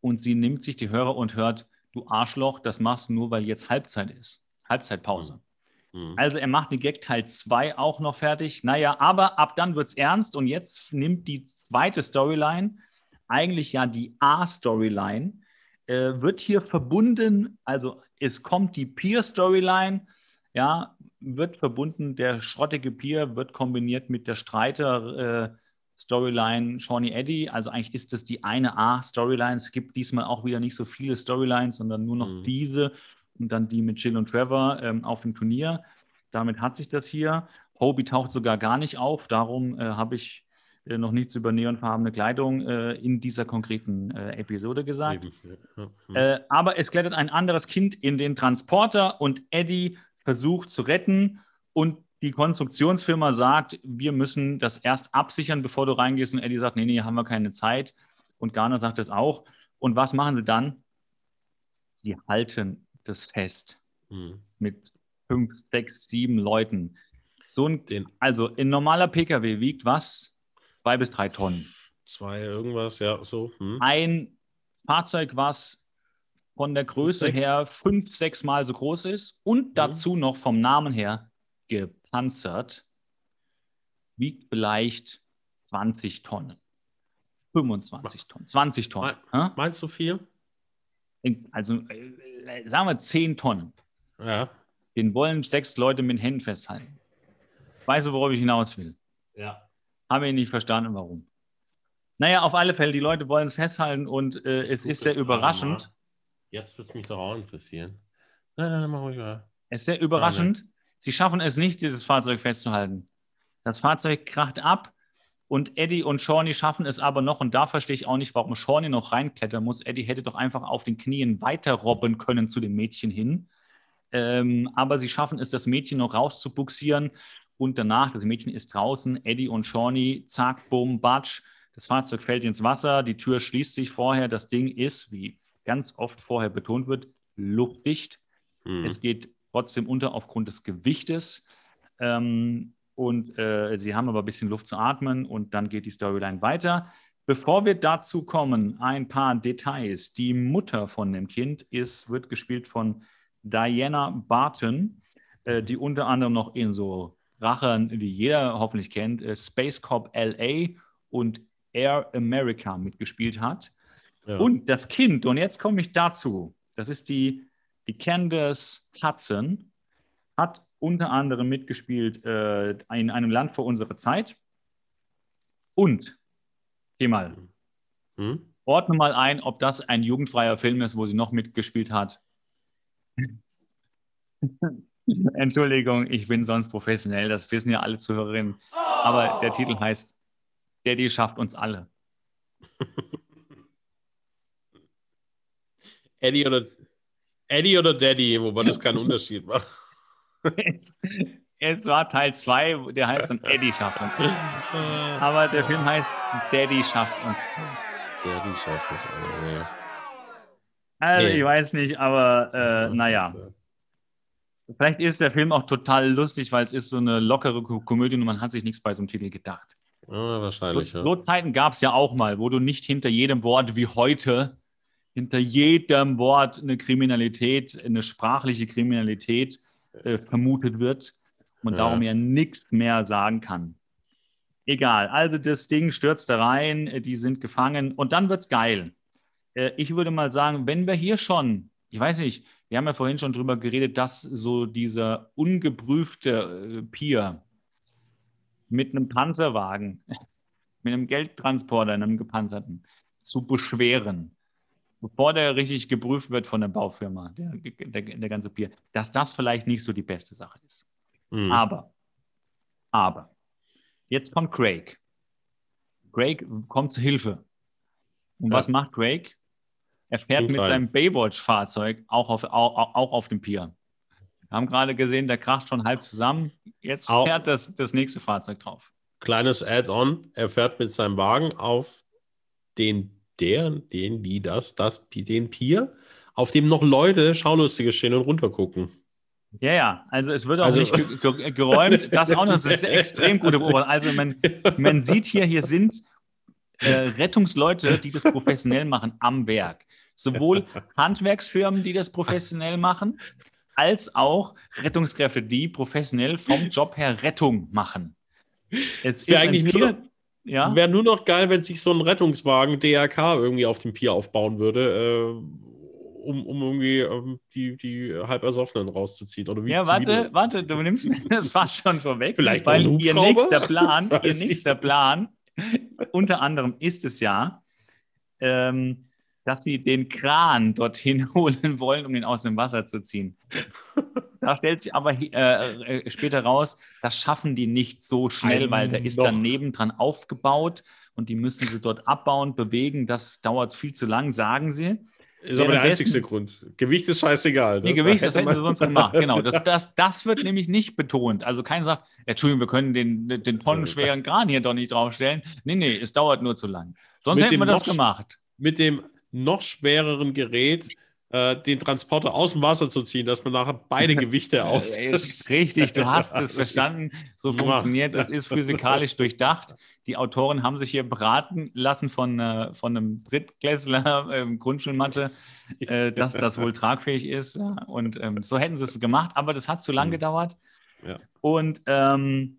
Und sie nimmt sich die Hörer und hört, du Arschloch, das machst du nur, weil jetzt Halbzeit ist. Halbzeitpause. Mhm. mhm. Also er macht die Gag Teil 2 auch noch fertig. Naja, aber ab dann wird es ernst und jetzt nimmt die zweite Storyline, eigentlich ja die A-Storyline, äh, wird hier verbunden, also es kommt die Peer-Storyline, ja, wird verbunden, der schrottige Pier wird kombiniert mit der Streiter-Storyline äh, Shawnee Eddy. Also eigentlich ist das die eine A-Storyline. Es gibt diesmal auch wieder nicht so viele Storylines, sondern nur noch mhm. diese und dann die mit Jill und Trevor ähm, auf dem Turnier. Damit hat sich das hier. Hobie taucht sogar gar nicht auf. Darum äh, habe ich äh, noch nichts über neonfarbene Kleidung äh, in dieser konkreten äh, Episode gesagt. Ja. Ja. Äh, aber es klettert ein anderes Kind in den Transporter und Eddie versucht zu retten und die Konstruktionsfirma sagt, wir müssen das erst absichern, bevor du reingehst. Und Eddie sagt, nee, nee, haben wir keine Zeit. Und Garner sagt das auch. Und was machen sie dann? Sie halten das fest hm. mit fünf, sechs, sieben Leuten. So ein, Den, also ein normaler PKW wiegt was? Zwei bis drei Tonnen. Zwei irgendwas, ja, so. Hm. Ein Fahrzeug, was von der Größe fünf, her fünf, sechs Mal so groß ist und hm. dazu noch vom Namen her gepanzert, wiegt vielleicht 20 Tonnen. 25 Tonnen, 20 Tonnen. Me meinst du viel? Also äh, sagen wir 10 Tonnen. Ja. Den wollen sechs Leute mit den Händen festhalten. Weißt du, worauf ich hinaus will? Ja. Habe ich nicht verstanden, warum. Naja, auf alle Fälle, die Leute wollen es festhalten und äh, es ist sehr überraschend. Jetzt wird es mich doch auch interessieren. Nein, nein, nein, mach ruhig mal. Es ist sehr überraschend. Sie schaffen es nicht, dieses Fahrzeug festzuhalten. Das Fahrzeug kracht ab und Eddie und Shawnee schaffen es aber noch. Und da verstehe ich auch nicht, warum Shawnee noch reinklettern muss. Eddie hätte doch einfach auf den Knien weiter robben können zu dem Mädchen hin. Ähm, aber sie schaffen es, das Mädchen noch rauszubuxieren. Und danach, das Mädchen ist draußen, Eddie und Shawnee, zack, bumm, batsch. Das Fahrzeug fällt ins Wasser, die Tür schließt sich vorher. Das Ding ist, wie ganz oft vorher betont wird, luftdicht. Mhm. Es geht trotzdem unter aufgrund des Gewichtes. Ähm, und äh, sie haben aber ein bisschen Luft zu atmen und dann geht die Storyline weiter. Bevor wir dazu kommen, ein paar Details. Die Mutter von dem Kind ist, wird gespielt von Diana Barton, äh, die unter anderem noch in so Rachen, die jeder hoffentlich kennt, äh, Space Cop LA und Air America mitgespielt hat. Ja. Und das Kind, und jetzt komme ich dazu, das ist die, die Candace Hudson, hat unter anderem mitgespielt äh, in einem Land vor unserer Zeit. Und, geh mal, hm? ordne mal ein, ob das ein jugendfreier Film ist, wo sie noch mitgespielt hat. Entschuldigung, ich bin sonst professionell, das wissen ja alle Zuhörerinnen. Aber der Titel heißt Daddy schafft uns alle. Eddie oder, Eddie oder Daddy, wobei das keinen Unterschied macht. Es war Teil 2, der heißt dann Eddie schafft uns. Aber der Film heißt Daddy schafft uns. Daddy schafft uns alle, Also, nee. ich weiß nicht, aber äh, naja. Vielleicht ist der Film auch total lustig, weil es ist so eine lockere Komödie und man hat sich nichts bei so einem Titel gedacht. Ja, wahrscheinlich. So, ja. so Zeiten gab es ja auch mal, wo du nicht hinter jedem Wort wie heute, hinter jedem Wort eine Kriminalität, eine sprachliche Kriminalität äh, vermutet wird und ja. darum ja nichts mehr sagen kann. Egal, also das Ding stürzt da rein, äh, die sind gefangen und dann wird es geil. Äh, ich würde mal sagen, wenn wir hier schon, ich weiß nicht, wir haben ja vorhin schon drüber geredet, dass so dieser ungeprüfte Pier mit einem Panzerwagen, mit einem Geldtransporter, einem gepanzerten, zu beschweren bevor der richtig geprüft wird von der Baufirma, der, der, der ganze Bier, dass das vielleicht nicht so die beste Sache ist. Mhm. Aber, aber, jetzt kommt Craig. Craig kommt zu Hilfe. Und ja. was macht Craig? Er fährt Gut mit rein. seinem Baywatch-Fahrzeug auch auf, auch, auch auf dem Pier. Wir haben gerade gesehen, der kracht schon halb zusammen. Jetzt auch. fährt das, das nächste Fahrzeug drauf. Kleines Add-on: Er fährt mit seinem Wagen auf den der, den, die, das, das, den Pier, auf dem noch Leute Schaulustige stehen und runtergucken. Ja, ja, also es wird auch also, nicht ge geräumt. Das auch noch, das ist extrem gute Beobachtung. Also man, man sieht hier, hier sind äh, Rettungsleute, die das professionell machen, am Werk. Sowohl Handwerksfirmen, die das professionell machen, als auch Rettungskräfte, die professionell vom Job her Rettung machen. Es ist eigentlich nur, ja? Wäre nur noch geil, wenn sich so ein Rettungswagen DRK irgendwie auf dem Pier aufbauen würde, äh, um, um irgendwie ähm, die, die Halbersoffenen rauszuziehen. Oder wie ja, warte, warte, du nimmst mir das fast schon vorweg. Vielleicht weil ihr nächster Plan, ihr nächster Plan, unter anderem ist es ja, ähm, dass sie den Kran dorthin holen wollen, um ihn aus dem Wasser zu ziehen. Da stellt sich aber äh, äh, später raus, das schaffen die nicht so schnell, weil der ist dann nebendran aufgebaut und die müssen sie dort abbauen, bewegen. Das dauert viel zu lang, sagen sie. Ist aber der einzigste Grund. Gewicht ist scheißegal. Ne? Nee, Gewicht, da das hätten sie sonst gemacht. Genau, das, das, das wird nämlich nicht betont. Also keiner sagt, Entschuldigung, wir können den, den tonnenschweren Kran hier doch nicht draufstellen. Nee, nee, es dauert nur zu lang. Sonst hätten wir das gemacht. Mit dem noch schwereren Gerät äh, den Transporter aus dem Wasser zu ziehen, dass man nachher beide Gewichte auf. Richtig, du hast es verstanden. So funktioniert das, ist physikalisch durchdacht. Die Autoren haben sich hier beraten lassen von, äh, von einem Drittklässler äh, Grundschulmathe, äh, dass das wohl tragfähig ist. Ja. Und ähm, so hätten sie es gemacht, aber das hat zu lang mhm. gedauert. Ja. Und ähm,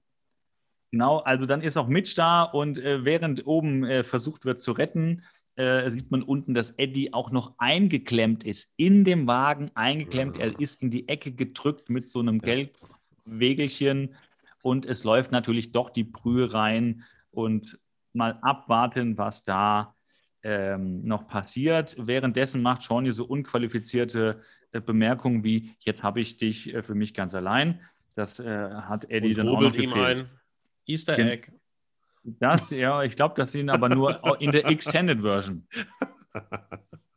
genau, also dann ist auch Mitch da und äh, während oben äh, versucht wird zu retten, äh, sieht man unten, dass Eddie auch noch eingeklemmt ist, in dem Wagen eingeklemmt. Er ist in die Ecke gedrückt mit so einem Gelbwägelchen und es läuft natürlich doch die Brühe rein und mal abwarten, was da ähm, noch passiert. Währenddessen macht Shawnee so unqualifizierte äh, Bemerkungen wie: Jetzt habe ich dich äh, für mich ganz allein. Das äh, hat Eddie und dann auch noch gefehlt. ihm ein Easter Egg. Das, ja, ich glaube, das sind aber nur in der Extended Version.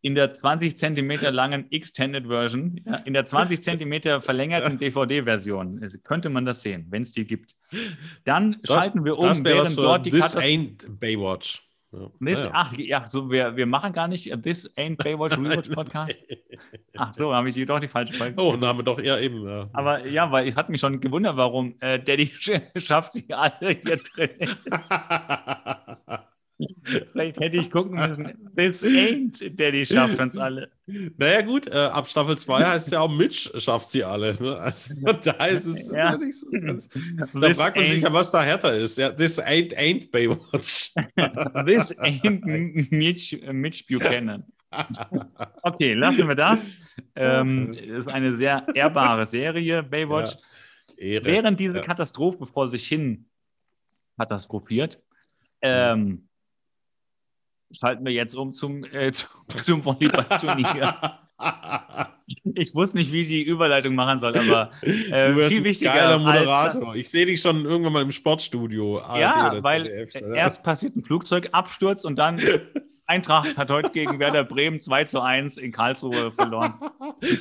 In der 20 Zentimeter langen Extended Version, in der 20 Zentimeter verlängerten DVD-Version könnte man das sehen, wenn es die gibt. Dann schalten wir um, während dort die This ain't Baywatch. This, ja. Ach, ja, so, wir, wir machen gar nicht This Ain't Baywatch Rewatch Podcast. Ach so, habe ich hier doch die falsche Folge. Oh, Name doch eher eben. Ja. Aber ja, weil es hat mich schon gewundert, warum äh, Daddy schafft sie alle hier drin. Vielleicht hätte ich gucken müssen. This ain't Daddy schafft uns alle. Naja, gut, äh, ab Staffel 2 heißt ja auch Mitch schafft sie alle. Ne? Also da ist es ja. nicht so ganz. Da this fragt man sich ja, was da härter ist. Ja, this ain't, ain't Baywatch. this ain't Mitch, Mitch Buchanan. Okay, lassen wir das. Ähm, ist eine sehr ehrbare Serie, Baywatch. Ja, Während diese. Katastrophe vor sich hin katastrophiert, ähm, schalten wir jetzt um zum, äh, zum Volleyballturnier. ich wusste nicht, wie ich die Überleitung machen soll, aber äh, viel wichtiger. Geiler Moderator. ich sehe dich schon irgendwann mal im Sportstudio. ARD ja, weil ZDF, erst passiert ein Flugzeugabsturz und dann Eintracht hat heute gegen Werder Bremen 2 zu 1 in Karlsruhe verloren.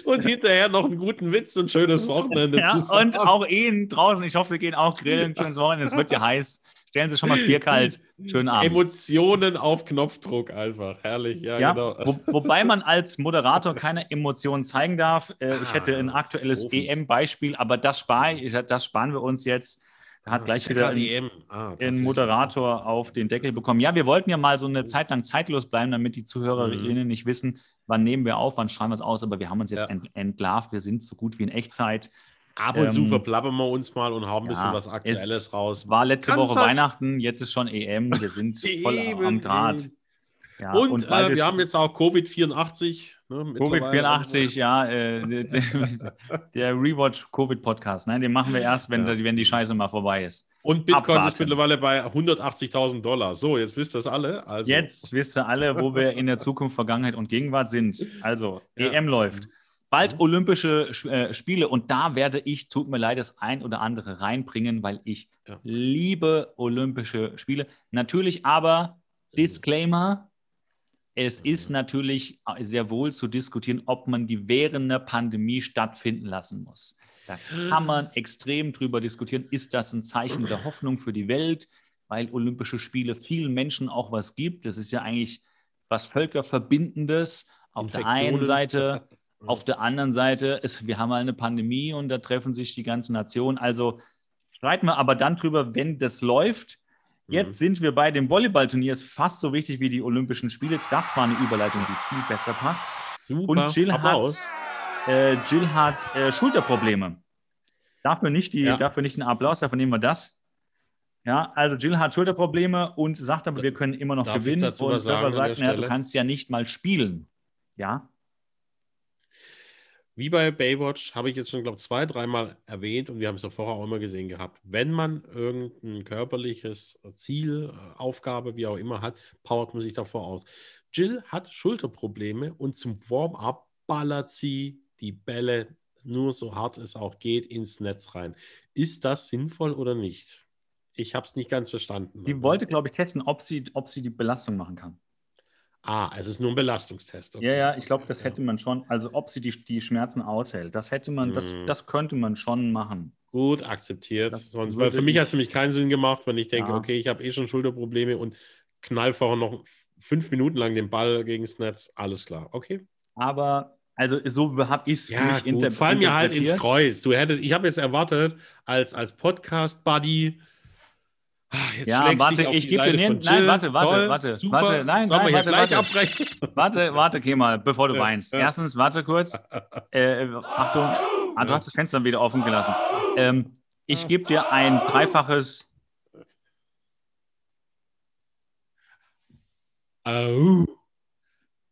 Und hinterher noch einen guten Witz und schönes Wochenende ja, zusammen. Und auch Ihnen draußen, ich hoffe, Sie gehen auch grillen, schönes Wochenende, es wird ja heiß. Stellen Sie schon mal das Bier kalt. Schönen Abend. Emotionen auf Knopfdruck einfach. Herrlich, ja, ja genau. Wo, wobei man als Moderator keine Emotionen zeigen darf. Äh, ich hätte ein aktuelles EM-Beispiel, aber das, spar, das sparen wir uns jetzt. Da hat ah, gleich wieder ein, ah, ein, Moderator auf den Deckel bekommen. Ja, wir wollten ja mal so eine Zeit lang zeitlos bleiben, damit die Zuhörerinnen mhm. nicht wissen, wann nehmen wir auf, wann schreiben wir es aus. Aber wir haben uns jetzt ja. entlarvt. Wir sind so gut wie in Echtzeit. Ab und ähm, zu verplappern wir uns mal und haben ein bisschen was Aktuelles raus. War letzte Kann's Woche halt Weihnachten, jetzt ist schon EM. Wir sind voll am Grad. Ja, und, und äh, wir haben jetzt auch Covid-84. Ne, Covid-84, ja. Äh, der Rewatch Covid-Podcast. Ne, den machen wir erst, wenn, ja. die, wenn die Scheiße mal vorbei ist. Und Bitcoin Abwarten. ist mittlerweile bei 180.000 Dollar. So, jetzt wisst ihr das alle. Also. Jetzt wisst ihr alle, wo wir in der Zukunft, Vergangenheit und Gegenwart sind. Also, ja. EM läuft. Bald mhm. Olympische äh, Spiele und da werde ich, tut mir leid, das ein oder andere reinbringen, weil ich ja. liebe Olympische Spiele. Natürlich aber Disclaimer, es ist natürlich sehr wohl zu diskutieren, ob man die während der Pandemie stattfinden lassen muss. Da kann man extrem drüber diskutieren. Ist das ein Zeichen der Hoffnung für die Welt, weil Olympische Spiele vielen Menschen auch was gibt? Das ist ja eigentlich was Völkerverbindendes. Auf der einen Seite Auf der anderen Seite, ist, wir haben mal eine Pandemie und da treffen sich die ganzen Nationen. Also streiten wir aber dann drüber, wenn das läuft. Jetzt mhm. sind wir bei dem Volleyballturnier, ist fast so wichtig wie die Olympischen Spiele. Das war eine Überleitung, die viel besser passt. Super. Und Jill Applaus. hat, äh, Jill hat äh, Schulterprobleme. Dafür nicht, die, ja. dafür nicht einen Applaus, dafür nehmen wir das. Ja, also Jill hat Schulterprobleme und sagt aber, wir können immer noch Darf gewinnen. und Server sagt, na, du kannst ja nicht mal spielen. Ja, wie bei Baywatch habe ich jetzt schon, glaube ich, zwei, dreimal erwähnt und wir haben es ja vorher auch immer gesehen gehabt. Wenn man irgendein körperliches Ziel, äh, Aufgabe, wie auch immer hat, powert man sich davor aus. Jill hat Schulterprobleme und zum Warm-up ballert sie die Bälle nur so hart es auch geht ins Netz rein. Ist das sinnvoll oder nicht? Ich habe es nicht ganz verstanden. Sie wollte, glaube ich, testen, ob sie, ob sie die Belastung machen kann. Ah, es ist nur ein Belastungstest. Okay. Ja, ja, ich glaube, das hätte man schon, also ob sie die, die Schmerzen aushält, das hätte man, das, mhm. das könnte man schon machen. Gut, akzeptiert. Sonst, weil für mich hat es nämlich keinen Sinn gemacht, wenn ich denke, ja. okay, ich habe eh schon Schulterprobleme und knall vorher noch fünf Minuten lang den Ball gegen das Netz, alles klar, okay. Aber also so habe ich es ja, für mich interpretiert. Fall mir halt ins Kreuz. Du hättest, ich habe jetzt erwartet, als, als Podcast-Buddy. Ah, ja, warte, ich gebe dir nein, nein, warte, warte, Toll, warte, super. warte, nein, Sollen nein, warte, warte. Abbrechen? warte, warte, geh mal, bevor du weinst. Erstens, warte kurz. Äh, Achtung, ah, du hast das Fenster wieder offen gelassen. Ähm, ich gebe dir ein dreifaches. Oh.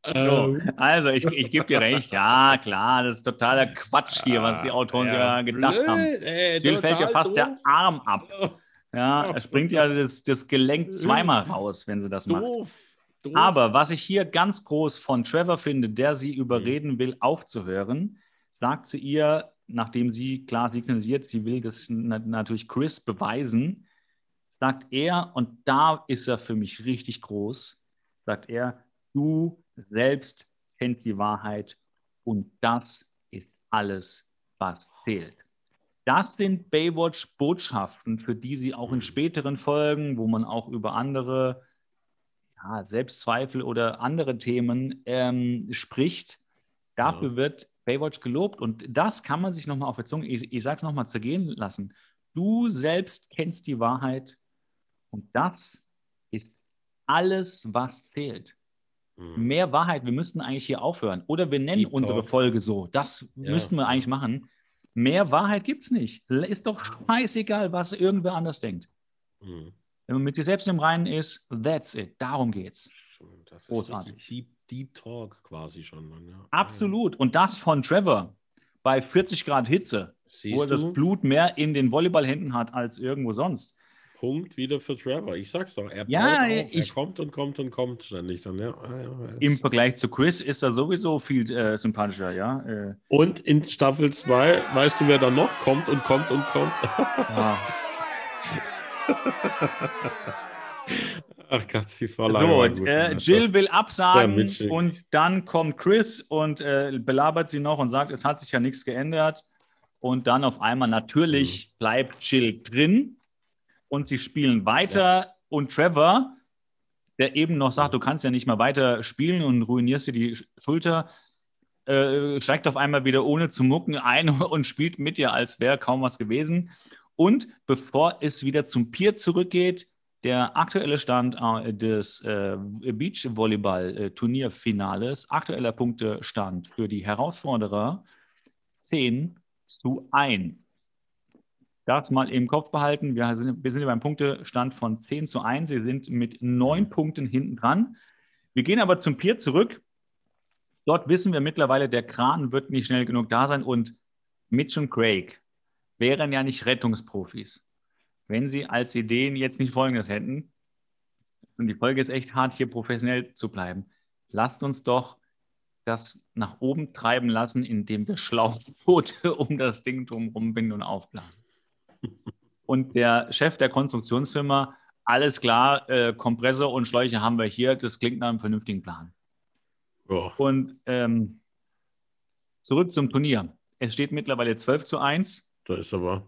So, also, ich, ich gebe dir recht. Ja, klar, das ist totaler Quatsch hier, was die Autoren ja, gedacht blöd, haben. Ey, Jill fällt ja fast doof. der Arm ab. Ja, es springt ja das, das Gelenk zweimal raus, wenn sie das macht. Doof. Doof. Aber was ich hier ganz groß von Trevor finde, der sie überreden will, aufzuhören, sagt sie ihr, nachdem sie klar signalisiert, sie will das natürlich Chris beweisen, sagt er, und da ist er für mich richtig groß, sagt er, du selbst kennt die Wahrheit und das ist alles, was zählt. Das sind Baywatch-Botschaften, für die sie auch in späteren Folgen, wo man auch über andere ja, Selbstzweifel oder andere Themen ähm, spricht, dafür ja. wird Baywatch gelobt. Und das kann man sich nochmal auf der Zunge, ich, ich sage es nochmal, zergehen lassen. Du selbst kennst die Wahrheit und das ist alles, was zählt. Mhm. Mehr Wahrheit, wir müssten eigentlich hier aufhören. Oder wir nennen Deep unsere Talk. Folge so. Das ja. müssten wir eigentlich machen. Mehr Wahrheit gibt es nicht. Ist doch scheißegal, was irgendwer anders denkt. Mhm. Wenn man mit sich selbst im Reinen ist, that's it. Darum geht's. Das Großartig. Deep, Deep Talk quasi schon. Ja. Absolut. Und das von Trevor bei 40 Grad Hitze, Siehst wo er das Blut mehr in den Volleyballhänden hat als irgendwo sonst. Punkt wieder für Trevor. Ich sag's doch, er, ja, auf, er kommt und kommt und kommt ständig dann, ja. Im Vergleich zu Chris ist er sowieso viel äh, sympathischer, ja. Äh. Und in Staffel 2, weißt du, wer da noch kommt und kommt und kommt? Ja. Ach Gott, die Vorlage. So, äh, Jill will absagen und dann kommt Chris und äh, belabert sie noch und sagt, es hat sich ja nichts geändert. Und dann auf einmal natürlich mhm. bleibt Jill drin und sie spielen weiter ja. und Trevor, der eben noch sagt, du kannst ja nicht mal weiter spielen und ruinierst dir die Schulter, äh, steigt auf einmal wieder ohne zu mucken ein und spielt mit dir, als wäre kaum was gewesen. Und bevor es wieder zum Pier zurückgeht, der aktuelle Stand äh, des äh, Beachvolleyball-Turnierfinales, aktueller Punktestand für die Herausforderer 10 zu 1 das mal im Kopf behalten. Wir sind, wir sind beim Punktestand von 10 zu 1. Sie sind mit neun Punkten hinten dran. Wir gehen aber zum Pier zurück. Dort wissen wir mittlerweile, der Kran wird nicht schnell genug da sein und Mitch und Craig wären ja nicht Rettungsprofis, wenn sie als Ideen jetzt nicht Folgendes hätten. Und die Folge ist echt hart, hier professionell zu bleiben. Lasst uns doch das nach oben treiben lassen, indem wir Schlauchboote um das Ding drumherum binden und aufblasen. Und der Chef der Konstruktionsfirma, alles klar, äh, Kompressor und Schläuche haben wir hier, das klingt nach einem vernünftigen Plan. Oh. Und ähm, zurück zum Turnier. Es steht mittlerweile 12 zu 1. Da ist aber.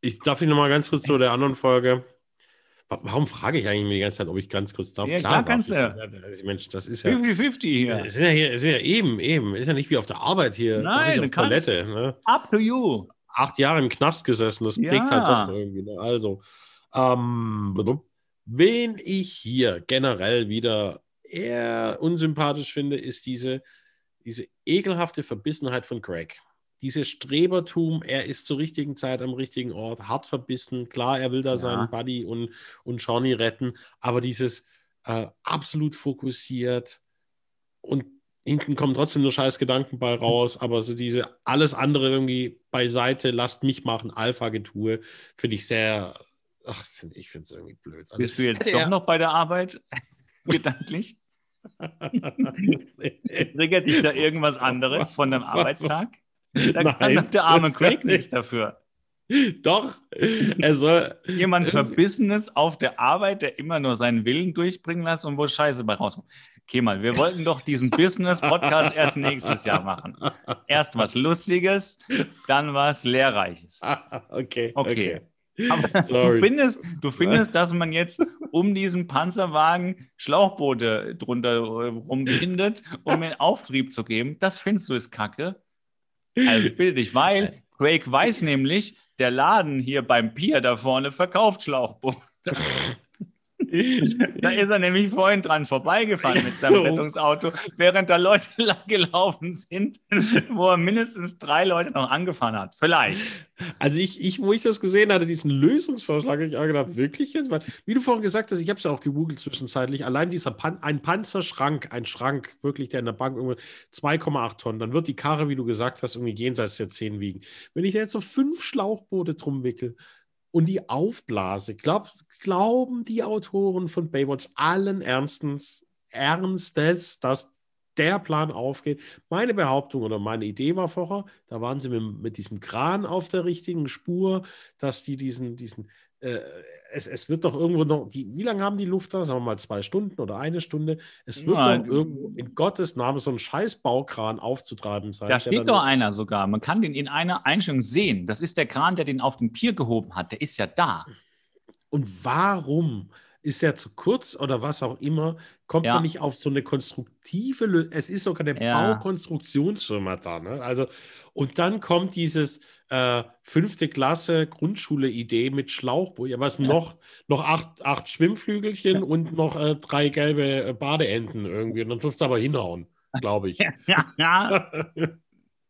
Ich darf ich noch mal ganz kurz zu der anderen Folge. Warum frage ich eigentlich die ganze Zeit, ob ich ganz kurz darf? Ja, klar, klar kannst du. Ja, Mensch, das ist ja. 50-50 hier. Ist ja, hier, ist ja eben, eben. Ist ja nicht wie auf der Arbeit hier. Nein, du kannst. Toilette, ne? Up to you acht Jahre im Knast gesessen. Das prägt halt doch irgendwie. Ne? Also, ähm, wen ich hier generell wieder eher unsympathisch finde, ist diese, diese ekelhafte Verbissenheit von Greg. Dieses Strebertum, er ist zur richtigen Zeit am richtigen Ort, hart verbissen. Klar, er will da ja. seinen Buddy und, und Johnny retten, aber dieses äh, absolut fokussiert und hinten kommen trotzdem nur scheiß Gedanken bei raus, aber so diese alles andere irgendwie beiseite, lasst mich machen, Alpha-Getue, finde ich sehr, ach, find, ich finde es irgendwie blöd. Also, Bist du jetzt doch noch bei der Arbeit, gedanklich? Triggert dich da irgendwas anderes von deinem Arbeitstag? Da Nein, kann der arme Craig nicht dafür. Doch, er soll. Jemand Verbissenes auf der Arbeit, der immer nur seinen Willen durchbringen lässt und wo Scheiße bei rauskommt. Okay, mal, wir wollten doch diesen Business-Podcast erst nächstes Jahr machen. Erst was Lustiges, dann was Lehrreiches. okay, okay. okay. du findest, du findest, dass man jetzt um diesen Panzerwagen Schlauchboote drunter äh, rumbindet, um den Auftrieb zu geben. Das findest du ist Kacke. Also bitte dich, weil Craig weiß nämlich, der Laden hier beim Pier da vorne verkauft Schlauchboote. da ist er nämlich vorhin dran vorbeigefahren mit seinem Rettungsauto, während da Leute lang gelaufen sind, wo er mindestens drei Leute noch angefahren hat. Vielleicht. Also ich, ich wo ich das gesehen hatte, diesen Lösungsvorschlag, habe ich auch gedacht, wirklich jetzt? Weil, wie du vorhin gesagt hast, ich habe es ja auch gegoogelt zwischenzeitlich, allein dieser Pan ein Panzerschrank, ein Schrank, wirklich, der in der Bank irgendwie 2,8 Tonnen, dann wird die Karre, wie du gesagt hast, irgendwie jenseits der 10 wiegen. Wenn ich da jetzt so fünf Schlauchboote drum wickel, und die aufblase. Glaub, glauben die Autoren von Baywatch allen Ernstens, Ernstes, dass der Plan aufgeht. Meine Behauptung oder meine Idee war vorher, da waren sie mit, mit diesem Kran auf der richtigen Spur, dass die diesen, diesen äh, es, es wird doch irgendwo noch, die, wie lange haben die Luft da? Sagen wir mal zwei Stunden oder eine Stunde. Es wird Nein. doch irgendwo in Gottes Namen so ein scheiß Baukran aufzutreiben sein. Da steht doch einer sogar. Man kann den in einer Einstellung sehen. Das ist der Kran, der den auf den Pier gehoben hat. Der ist ja da. Und warum ist er zu kurz oder was auch immer, kommt ja. man nicht auf so eine konstruktive Lösung. Es ist sogar eine ja. Baukonstruktionsfirma da. Ne? Also, und dann kommt dieses äh, fünfte Klasse Grundschule-Idee mit Schlauchboot. Ja, was ja. noch? Noch acht, acht Schwimmflügelchen und noch äh, drei gelbe äh, Badeenten irgendwie. Und dann dürft es aber hinhauen, glaube ich. ja,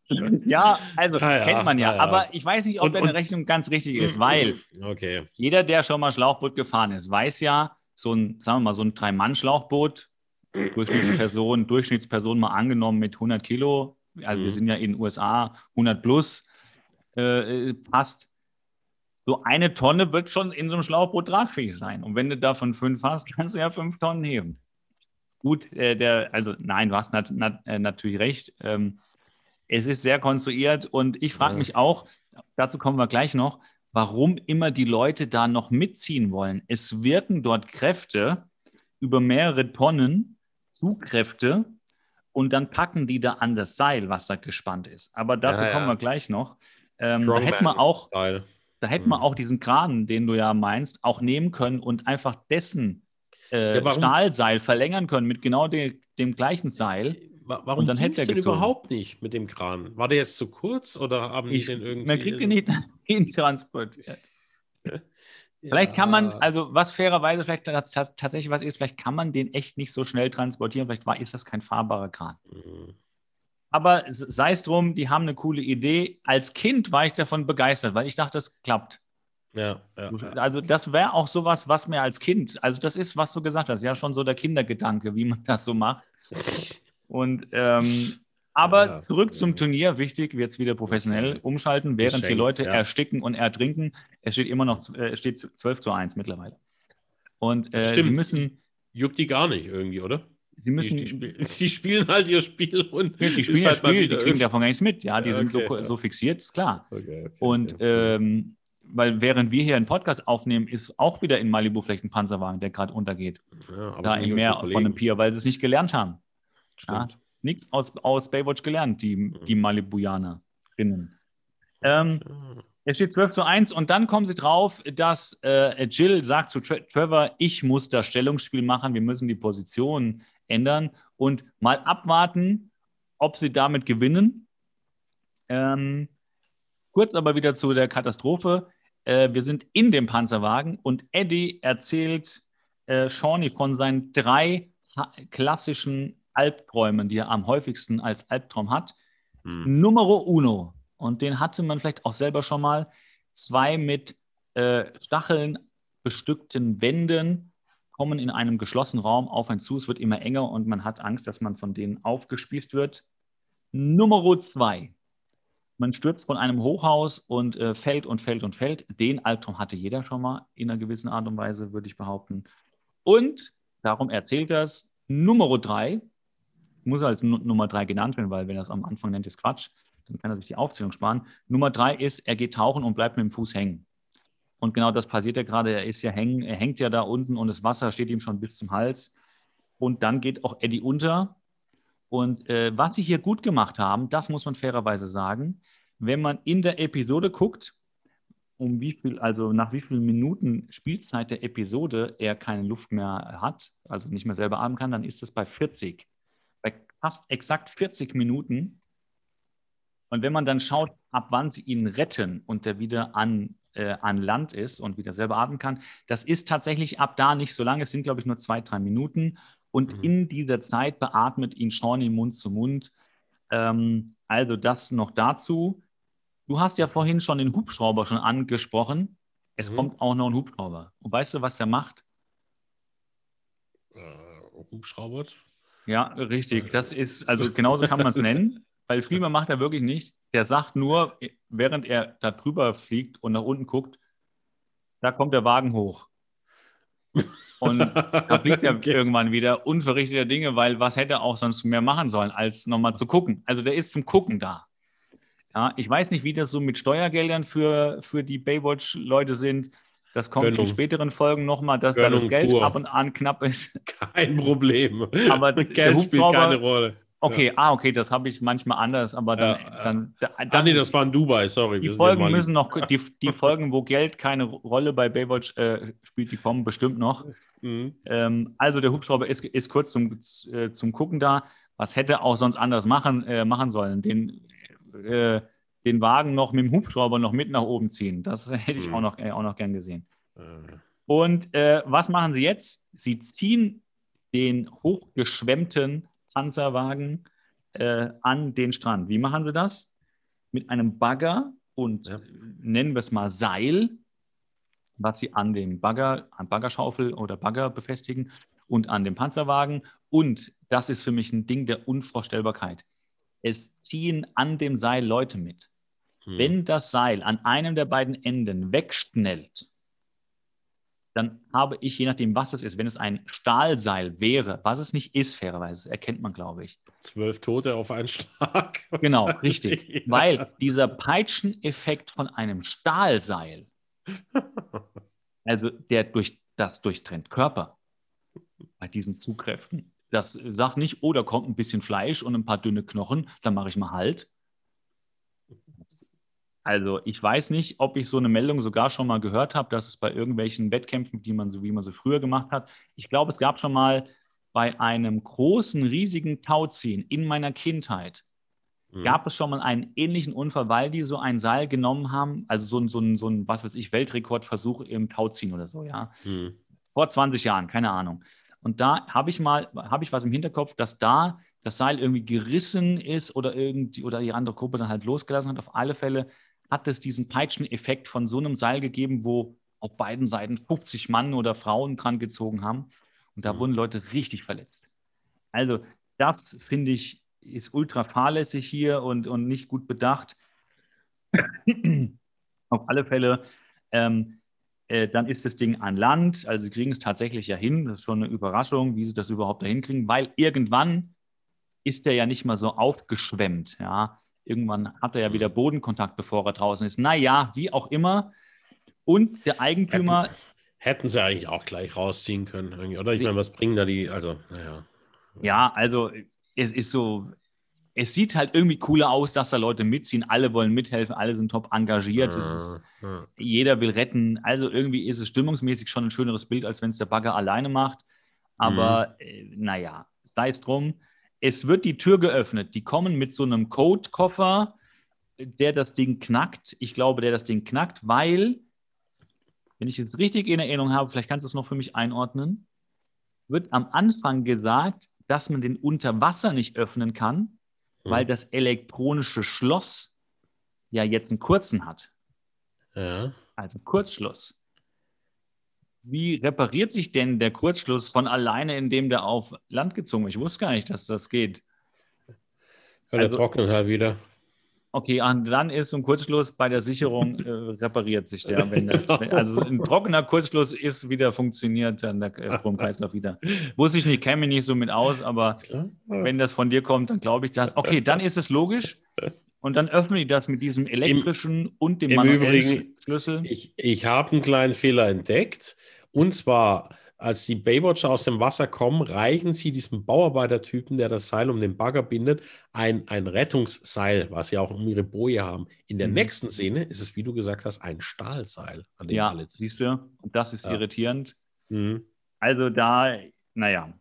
ja. Also ah, ja, kennt man ja. Ah, ja. Aber ich weiß nicht, ob und, deine und, Rechnung ganz richtig ist, weil okay. jeder, der schon mal Schlauchboot gefahren ist, weiß ja, so ein, sagen wir mal, so ein Drei-Mann-Schlauchboot, Durchschnittsperson, Durchschnittsperson mal angenommen mit 100 Kilo, also mhm. wir sind ja in den USA 100 plus, äh, passt. So eine Tonne wird schon in so einem Schlauchboot tragfähig sein. Und wenn du davon fünf hast, kannst du ja fünf Tonnen heben. Gut, äh, der, also nein, du hast nat nat äh, natürlich recht. Ähm, es ist sehr konstruiert und ich frage ja. mich auch, dazu kommen wir gleich noch, warum immer die Leute da noch mitziehen wollen. Es wirken dort Kräfte über mehrere Tonnen, Zugkräfte, und dann packen die da an das Seil, was da gespannt ist. Aber dazu ja, kommen wir gleich noch. Ähm, da hätten wir auch, da hätten wir mhm. auch diesen Kran, den du ja meinst, auch nehmen können und einfach dessen äh, ja, Stahlseil verlängern können mit genau de dem gleichen Seil. Warum und dann hätte er denn überhaupt nicht mit dem Kran? War der jetzt zu kurz oder haben ich, die den irgendwie. Man kriegt ihn nicht hin transportiert. ja. Vielleicht kann man, also was fairerweise vielleicht tatsächlich was ist, vielleicht kann man den echt nicht so schnell transportieren. Vielleicht war, ist das kein fahrbarer Kran. Mhm. Aber sei es drum, die haben eine coole Idee. Als Kind war ich davon begeistert, weil ich dachte, das klappt. Ja, ja, also das wäre auch sowas, was mir als Kind, also das ist, was du gesagt hast, ja schon so der Kindergedanke, wie man das so macht. Und ähm, aber ja, zurück zum Turnier, wichtig, jetzt wieder professionell umschalten, während Geschenkt, die Leute ja. ersticken und ertrinken. Es steht immer noch, äh, es steht 12 zu 1 mittlerweile. Und äh, sie müssen. Juckt die gar nicht irgendwie, oder? Sie müssen. Die, die, die spielen halt ihr Spiel und. Die spielen ihr halt Spiel, die kriegen davon gar nichts mit. Ja, die ja, okay, sind so, so fixiert, ist klar. Okay, okay, und ähm, weil während wir hier einen Podcast aufnehmen, ist auch wieder in Malibu vielleicht ein Panzerwagen, der gerade untergeht. Ja, da im Meer von einem Pier, weil sie es nicht gelernt haben. Ja, Nichts aus, aus Baywatch gelernt, die, mhm. die Malibuianerinnen. Ähm, es steht 12 zu 1 und dann kommen sie drauf, dass äh, Jill sagt zu Tra Trevor, ich muss das Stellungsspiel machen, wir müssen die Position ändern und mal abwarten, ob sie damit gewinnen. Ähm, kurz aber wieder zu der Katastrophe. Äh, wir sind in dem Panzerwagen und Eddie erzählt äh, Shawnee von seinen drei klassischen Albträumen, die er am häufigsten als Albtraum hat. Hm. Numero uno. Und den hatte man vielleicht auch selber schon mal. Zwei mit äh, Stacheln bestückten Wänden kommen in einem geschlossenen Raum auf einen zu. Es wird immer enger und man hat Angst, dass man von denen aufgespießt wird. Numero zwei. Man stürzt von einem Hochhaus und äh, fällt und fällt und fällt. Den Albtraum hatte jeder schon mal in einer gewissen Art und Weise, würde ich behaupten. Und darum erzählt das Numero drei muss als Nummer drei genannt werden, weil wenn er es am Anfang nennt, ist Quatsch. Dann kann er sich die Aufzählung sparen. Nummer drei ist, er geht tauchen und bleibt mit dem Fuß hängen. Und genau das passiert ja gerade. Er ist ja hängen, er hängt ja da unten und das Wasser steht ihm schon bis zum Hals. Und dann geht auch Eddie unter. Und äh, was sie hier gut gemacht haben, das muss man fairerweise sagen, wenn man in der Episode guckt, um wie viel, also nach wie vielen Minuten Spielzeit der Episode er keine Luft mehr hat, also nicht mehr selber atmen kann, dann ist es bei 40. Fast exakt 40 Minuten. Und wenn man dann schaut, ab wann sie ihn retten und der wieder an, äh, an Land ist und wieder selber atmen kann, das ist tatsächlich ab da nicht so lange. Es sind, glaube ich, nur zwei, drei Minuten. Und mhm. in dieser Zeit beatmet ihn Shawnee Mund zu Mund. Ähm, also das noch dazu. Du hast ja vorhin schon den Hubschrauber schon angesprochen. Es mhm. kommt auch noch ein Hubschrauber. Und weißt du, was der macht? Äh, Hubschrauber? Ja, richtig. Das ist, also genauso kann man es nennen, weil mehr macht er wirklich nicht. Der sagt nur, während er da drüber fliegt und nach unten guckt, da kommt der Wagen hoch. Und da fliegt er okay. irgendwann wieder unverrichteter Dinge, weil was hätte er auch sonst mehr machen sollen, als nochmal zu gucken. Also der ist zum Gucken da. Ja, ich weiß nicht, wie das so mit Steuergeldern für, für die Baywatch-Leute sind. Das kommt Gönnung. in späteren Folgen nochmal, dass Gönnung da das Geld pur. ab und an knapp ist. Kein Problem. Aber Geld spielt keine Rolle. Okay, ja. ah, okay, das habe ich manchmal anders, aber dann. Ja, dann, dann, dann ah, nee, das war in Dubai, sorry. Die Folgen müssen noch, die, die Folgen, wo Geld keine Rolle bei Baywatch äh, spielt, die kommen bestimmt noch. Mhm. Ähm, also der Hubschrauber ist, ist kurz zum, äh, zum Gucken da. Was hätte auch sonst anders machen, äh, machen sollen? Den äh, den Wagen noch mit dem Hubschrauber noch mit nach oben ziehen. Das hätte ich mhm. auch, noch, äh, auch noch gern gesehen. Mhm. Und äh, was machen sie jetzt? Sie ziehen den hochgeschwemmten Panzerwagen äh, an den Strand. Wie machen sie das? Mit einem Bagger und ja. nennen wir es mal Seil, was sie an dem Bagger, an Baggerschaufel oder Bagger befestigen und an dem Panzerwagen. Und das ist für mich ein Ding der Unvorstellbarkeit es ziehen an dem Seil Leute mit. Hm. Wenn das Seil an einem der beiden Enden wegschnellt, dann habe ich, je nachdem, was es ist, wenn es ein Stahlseil wäre, was es nicht ist, fairerweise, erkennt man, glaube ich. Zwölf Tote auf einen Schlag. Genau, richtig. ja. Weil dieser Peitscheneffekt von einem Stahlseil, also der durch das durchtrennt Körper bei diesen Zugkräften, das sagt nicht, oh, da kommt ein bisschen Fleisch und ein paar dünne Knochen, dann mache ich mal halt. Also ich weiß nicht, ob ich so eine Meldung sogar schon mal gehört habe, dass es bei irgendwelchen Wettkämpfen, die man so wie man so früher gemacht hat, ich glaube, es gab schon mal bei einem großen, riesigen Tauziehen in meiner Kindheit, mhm. gab es schon mal einen ähnlichen Unfall, weil die so ein Seil genommen haben, also so ein, so ein, so ein was weiß ich, Weltrekordversuch im Tauziehen oder so, ja. Mhm. Vor 20 Jahren, keine Ahnung. Und da habe ich mal, habe ich was im Hinterkopf, dass da das Seil irgendwie gerissen ist oder irgendwie oder die andere Gruppe dann halt losgelassen hat. Auf alle Fälle hat es diesen Peitscheneffekt von so einem Seil gegeben, wo auf beiden Seiten 50 Mann oder Frauen dran gezogen haben. Und da mhm. wurden Leute richtig verletzt. Also, das finde ich ist ultra fahrlässig hier und, und nicht gut bedacht. auf alle Fälle ähm, äh, dann ist das Ding an Land. Also sie kriegen es tatsächlich ja hin. Das ist schon eine Überraschung, wie sie das überhaupt dahin kriegen, weil irgendwann ist der ja nicht mal so aufgeschwemmt. Ja, irgendwann hat er ja wieder Bodenkontakt, bevor er draußen ist. Naja, wie auch immer. Und der Eigentümer. Hätten, hätten sie eigentlich auch gleich rausziehen können, oder? Ich meine, was bringen da die, also, naja. Ja, also es ist so, es sieht halt irgendwie cooler aus, dass da Leute mitziehen. Alle wollen mithelfen, alle sind top engagiert. Ist, ja. Jeder will retten. Also irgendwie ist es stimmungsmäßig schon ein schöneres Bild, als wenn es der Bagger alleine macht. Aber mhm. äh, naja, sei es drum. Es wird die Tür geöffnet. Die kommen mit so einem Code-Koffer, der das Ding knackt. Ich glaube, der das Ding knackt, weil, wenn ich es richtig in Erinnerung habe, vielleicht kannst du es noch für mich einordnen, wird am Anfang gesagt, dass man den unter Wasser nicht öffnen kann, weil mhm. das elektronische Schloss ja jetzt einen kurzen hat. Ja. Also Kurzschluss. Wie repariert sich denn der Kurzschluss von alleine, indem der auf Land gezogen wird? Ich wusste gar nicht, dass das geht. Ja, der also, trocknet halt wieder. Okay, und dann ist so ein Kurzschluss bei der Sicherung äh, repariert sich der. Wenn der also ein trockener Kurzschluss ist wieder funktioniert, dann der äh, Stromkreislauf wieder. Wusste ich nicht, kenne mich nicht so mit aus, aber wenn das von dir kommt, dann glaube ich das. Okay, dann ist es logisch. Und dann öffnen die das mit diesem elektrischen Im, und dem manuellen Übrigen, Schlüssel. Ich, ich habe einen kleinen Fehler entdeckt. Und zwar als die Baywatcher aus dem Wasser kommen, reichen sie diesem Bauarbeitertypen, der das Seil um den Bagger bindet, ein, ein Rettungsseil, was sie auch um ihre Boje haben. In der mhm. nächsten Szene ist es, wie du gesagt hast, ein Stahlseil. An dem ja, alle siehst du, und das ist ja. irritierend. Mhm. Also da, naja,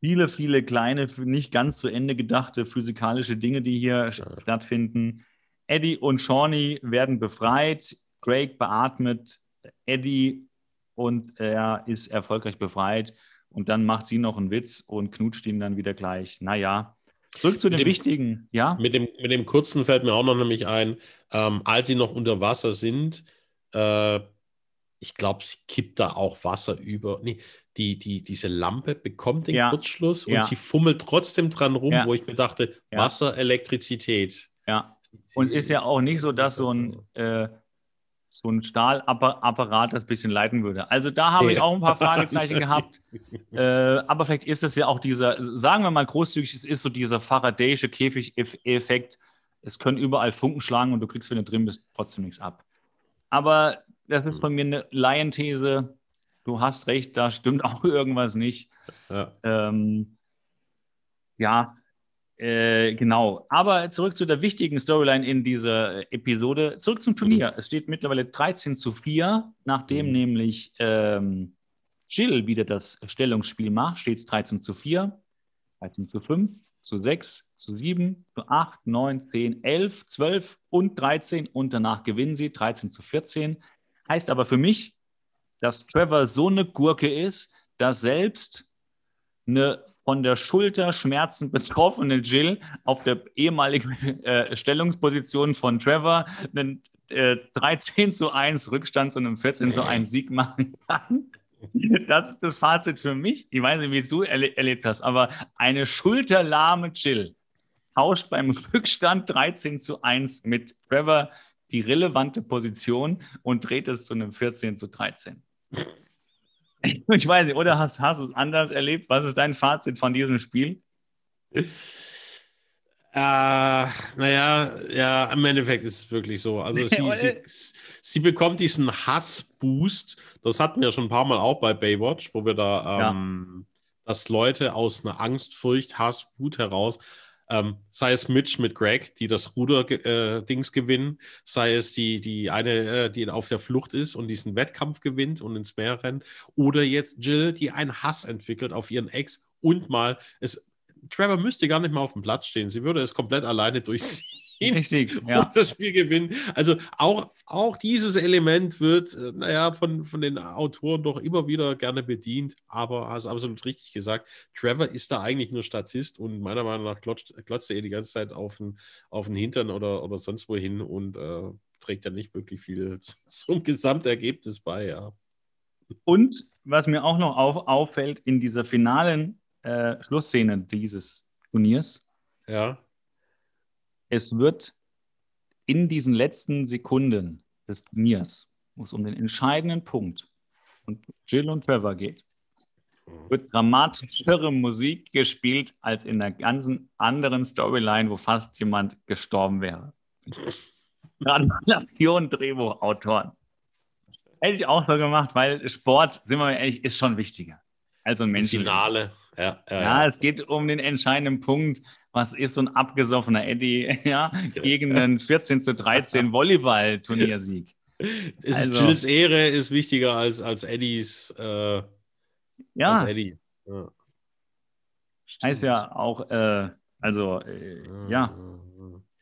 viele, viele kleine, nicht ganz zu Ende gedachte physikalische Dinge, die hier ja. stattfinden. Eddie und Shawnee werden befreit. Craig beatmet Eddie und er ist erfolgreich befreit. Und dann macht sie noch einen Witz und knutscht ihn dann wieder gleich. Naja, zurück zu dem, dem Wichtigen, ja? Mit dem, mit dem kurzen fällt mir auch noch nämlich ein, ähm, als sie noch unter Wasser sind, äh, ich glaube, sie kippt da auch Wasser über. Nee, die, die, diese Lampe bekommt den ja. Kurzschluss und ja. sie fummelt trotzdem dran rum, ja. wo ich mir dachte, Wasser, Elektrizität. Ja. Und es ist ja auch nicht so, dass so ein äh, so ein Stahlapparat das ein bisschen leiten würde. Also da habe ich auch ein paar Fragezeichen gehabt. Äh, aber vielleicht ist es ja auch dieser, sagen wir mal großzügig, es ist so dieser Faradayische Käfig-Effekt. Es können überall Funken schlagen und du kriegst, wenn du drin bist, trotzdem nichts ab. Aber das ist von mir eine Laienthese. Du hast recht, da stimmt auch irgendwas nicht. Ja, ähm, ja äh, genau. Aber zurück zu der wichtigen Storyline in dieser Episode. Zurück zum Turnier. Es steht mittlerweile 13 zu 4, nachdem mhm. nämlich ähm, Jill wieder das Stellungsspiel macht, steht es 13 zu 4, 13 zu 5, zu 6, zu 7, zu 8, 9, 10, 11, 12 und 13 und danach gewinnen sie 13 zu 14. Heißt aber für mich, dass Trevor so eine Gurke ist, dass selbst eine von der Schulterschmerzen betroffene Jill auf der ehemaligen äh, Stellungsposition von Trevor einen äh, 13 zu 1 Rückstand zu einem 14 zu 1 Sieg machen kann. Das ist das Fazit für mich. Ich weiß nicht, wie es du erle erlebt hast, aber eine schulterlahme Jill tauscht beim Rückstand 13 zu 1 mit Trevor die relevante Position und dreht es zu einem 14 zu 13. Ich weiß nicht, oder hast, hast du es anders erlebt? Was ist dein Fazit von diesem Spiel? Äh, naja, ja, im Endeffekt ist es wirklich so. Also sie, sie, sie, bekommt diesen Hassboost. Das hatten wir schon ein paar Mal auch bei Baywatch, wo wir da, ähm, ja. dass Leute aus einer Angst, Furcht, Hass, Wut heraus ähm, sei es Mitch mit Greg, die das Ruder-Dings äh, gewinnen, sei es die, die eine, äh, die auf der Flucht ist und diesen Wettkampf gewinnt und ins Meer rennt, oder jetzt Jill, die einen Hass entwickelt auf ihren Ex und mal es. Trevor müsste gar nicht mal auf dem Platz stehen. Sie würde es komplett alleine durchziehen. Richtig, ja. und das Spiel gewinnen. Also auch, auch dieses Element wird, äh, naja, von, von den Autoren doch immer wieder gerne bedient, aber hast absolut richtig gesagt, Trevor ist da eigentlich nur Statist und meiner Meinung nach klotzt, klotzt er die ganze Zeit auf den, auf den Hintern oder, oder sonst wohin und äh, trägt ja nicht wirklich viel zum Gesamtergebnis bei, ja. Und was mir auch noch auf, auffällt in dieser finalen äh, Schlussszene dieses Turniers, ja es wird in diesen letzten Sekunden des Turniers, wo es um den entscheidenden Punkt und Jill und Trevor geht, wird dramatischere Musik gespielt als in der ganzen anderen Storyline, wo fast jemand gestorben wäre. Gratulation, Drehbuchautoren. Hätte ich auch so gemacht, weil Sport, sind wir ehrlich, ist schon wichtiger als ein Mensch. Finale. Ja, ja, ja, es geht um den entscheidenden Punkt was ist so ein abgesoffener Eddie ja, gegen einen 14 zu 13 Volleyball-Turniersieg? Also, Jills Ehre ist wichtiger als, als Eddies. Äh, ja. Als Eddie. Ja. Heißt ja auch, äh, also, äh, ja.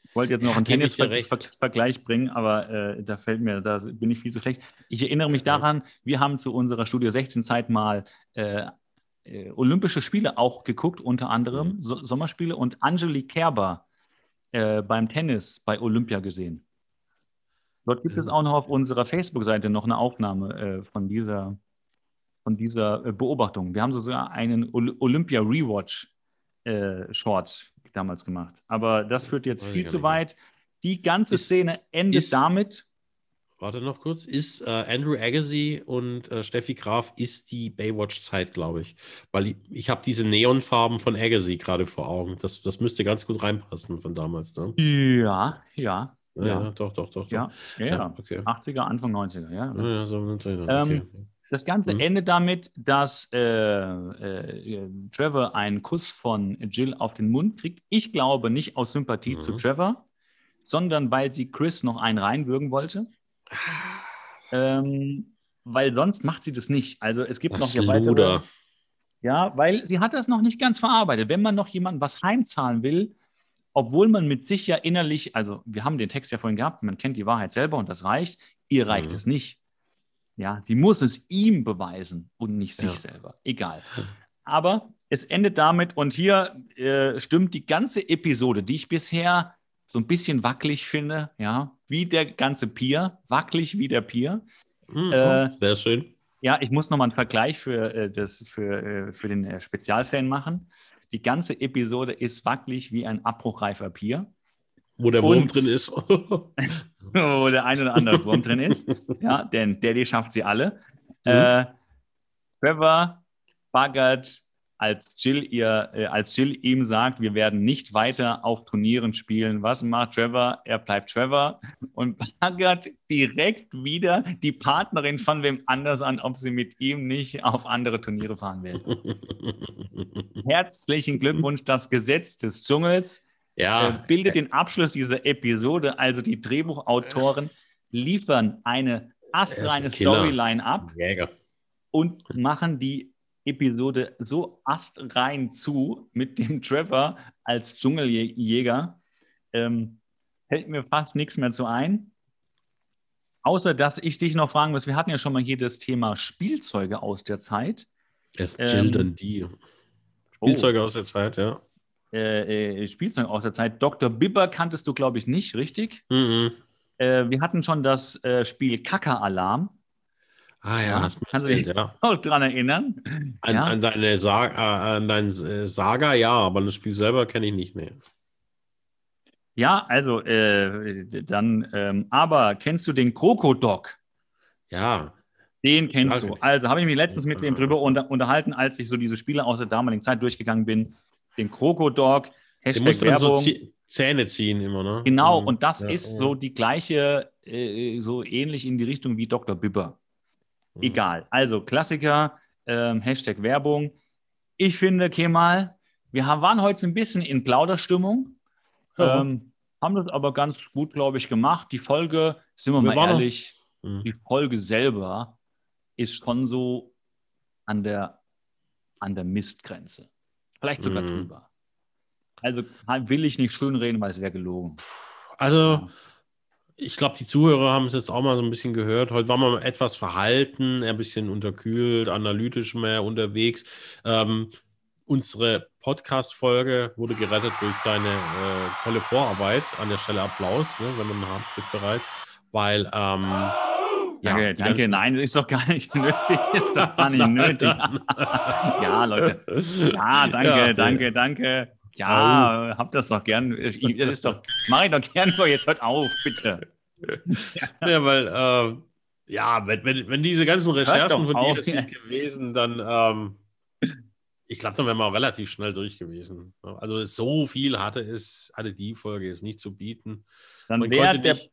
Ich wollte jetzt noch einen Tennis-Vergleich bringen, aber äh, da fällt mir, da bin ich viel zu schlecht. Ich erinnere mich daran, wir haben zu unserer Studio 16-Zeit mal äh, Olympische Spiele auch geguckt, unter anderem mhm. so Sommerspiele und Angelique Kerber äh, beim Tennis bei Olympia gesehen. Dort gibt es auch noch auf unserer Facebook-Seite noch eine Aufnahme äh, von dieser, von dieser äh, Beobachtung. Wir haben sogar einen Olympia Rewatch äh, Short damals gemacht. Aber das führt jetzt viel zu weit. Die ganze Szene endet ist, damit, warte noch kurz, ist äh, Andrew Agassi und äh, Steffi Graf ist die Baywatch-Zeit, glaube ich. Weil ich, ich habe diese Neonfarben von Agassi gerade vor Augen. Das, das müsste ganz gut reinpassen von damals. Ne? Ja, ja. Ja, ja, doch, doch, doch. Ja, ja, ja. Okay. 80er, Anfang 90er, ja. ja, ja so, okay. ähm, Das Ganze mhm. endet damit, dass äh, äh, Trevor einen Kuss von Jill auf den Mund kriegt. Ich glaube nicht aus Sympathie mhm. zu Trevor, sondern weil sie Chris noch einen reinwürgen wollte. Ähm, weil sonst macht sie das nicht. Also es gibt das noch hier weitere. Ja, weil sie hat das noch nicht ganz verarbeitet. Wenn man noch jemandem was heimzahlen will, obwohl man mit sich ja innerlich, also wir haben den Text ja vorhin gehabt, man kennt die Wahrheit selber und das reicht, ihr reicht mhm. es nicht. Ja, sie muss es ihm beweisen und nicht sich ja. selber. Egal. Aber es endet damit und hier äh, stimmt die ganze Episode, die ich bisher so ein bisschen wackelig finde, ja, wie der ganze Pier, wackelig wie der Pier. Mhm, äh, sehr schön. Ja, ich muss nochmal einen Vergleich für, äh, das, für, äh, für den äh, Spezialfan machen. Die ganze Episode ist wackelig wie ein abbruchreifer Pier. Wo der Wurm und, drin ist. wo der ein oder andere Wurm drin ist. Ja, denn Daddy schafft sie alle. Mhm. Äh, Trevor baggert, als Jill, ihr, äh, als Jill ihm sagt, wir werden nicht weiter auf Turnieren spielen. Was macht Trevor? Er bleibt Trevor und baggert direkt wieder die Partnerin von wem anders an, ob sie mit ihm nicht auf andere Turniere fahren will. Herzlichen Glückwunsch, das Gesetz des Dschungels ja. äh, bildet den Abschluss dieser Episode. Also die Drehbuchautoren liefern eine astreine Storyline ab Jäger. und machen die Episode so astrein zu mit dem Trevor als Dschungeljäger. Ähm, fällt mir fast nichts mehr zu ein. Außer, dass ich dich noch fragen muss, wir hatten ja schon mal hier das Thema Spielzeuge aus der Zeit. Es ähm, die. Spielzeuge oh. aus der Zeit, ja. Äh, äh, Spielzeug aus der Zeit. Dr. Bibber kanntest du, glaube ich, nicht, richtig? Mhm. Äh, wir hatten schon das äh, Spiel Kaka-Alarm. Ah ja, das kannst du dich ja. auch dran erinnern? An, ja? an deine Saga, äh, an dein äh, Saga, ja, aber das Spiel selber kenne ich nicht mehr. Ja, also dann, ähm, aber kennst du den Krokodok? Ja. Den kennst ja, du. Also habe ich mich letztens mit wem drüber unter, unterhalten, als ich so diese Spiele aus der damaligen Zeit durchgegangen bin den Krokodog, Hashtag musst Werbung. so Zähne ziehen immer, ne? Genau, mhm. und das ja, ist so die gleiche, äh, so ähnlich in die Richtung wie Dr. Bibber. Mhm. Egal. Also Klassiker, ähm, Hashtag Werbung. Ich finde, Kemal, wir haben, waren heute ein bisschen in Plauderstimmung. Ja. Ähm, haben das aber ganz gut, glaube ich, gemacht. Die Folge, sind wir, wir mal ehrlich, mhm. die Folge selber ist schon so an der, an der Mistgrenze. Vielleicht sogar mm. drüber. Also will ich nicht schönreden, weil es wäre gelogen. Also, ja. Ich glaube, die Zuhörer haben es jetzt auch mal so ein bisschen gehört. Heute war man etwas verhalten, ein bisschen unterkühlt, analytisch mehr unterwegs. Ähm, unsere Podcast-Folge wurde gerettet durch deine äh, tolle Vorarbeit. An der Stelle Applaus, ne, wenn man hat, bereit. Weil ähm, Danke, danke. Nein, ist doch gar nicht nötig. Ist doch gar nicht nötig. ja, Leute. Ja, danke, ja, danke, ja. danke. Ja, oh. hab das doch gern. Das ist doch, mach ich doch gern, aber jetzt hört auf, bitte. ja, weil, äh, ja, wenn, wenn, wenn diese ganzen Recherchen von dir das nicht gewesen, dann, ähm, ich glaube, dann wären wir auch relativ schnell durch gewesen. Also so viel hatte es, hatte die Folge jetzt nicht zu bieten. Dann wäre der, nicht,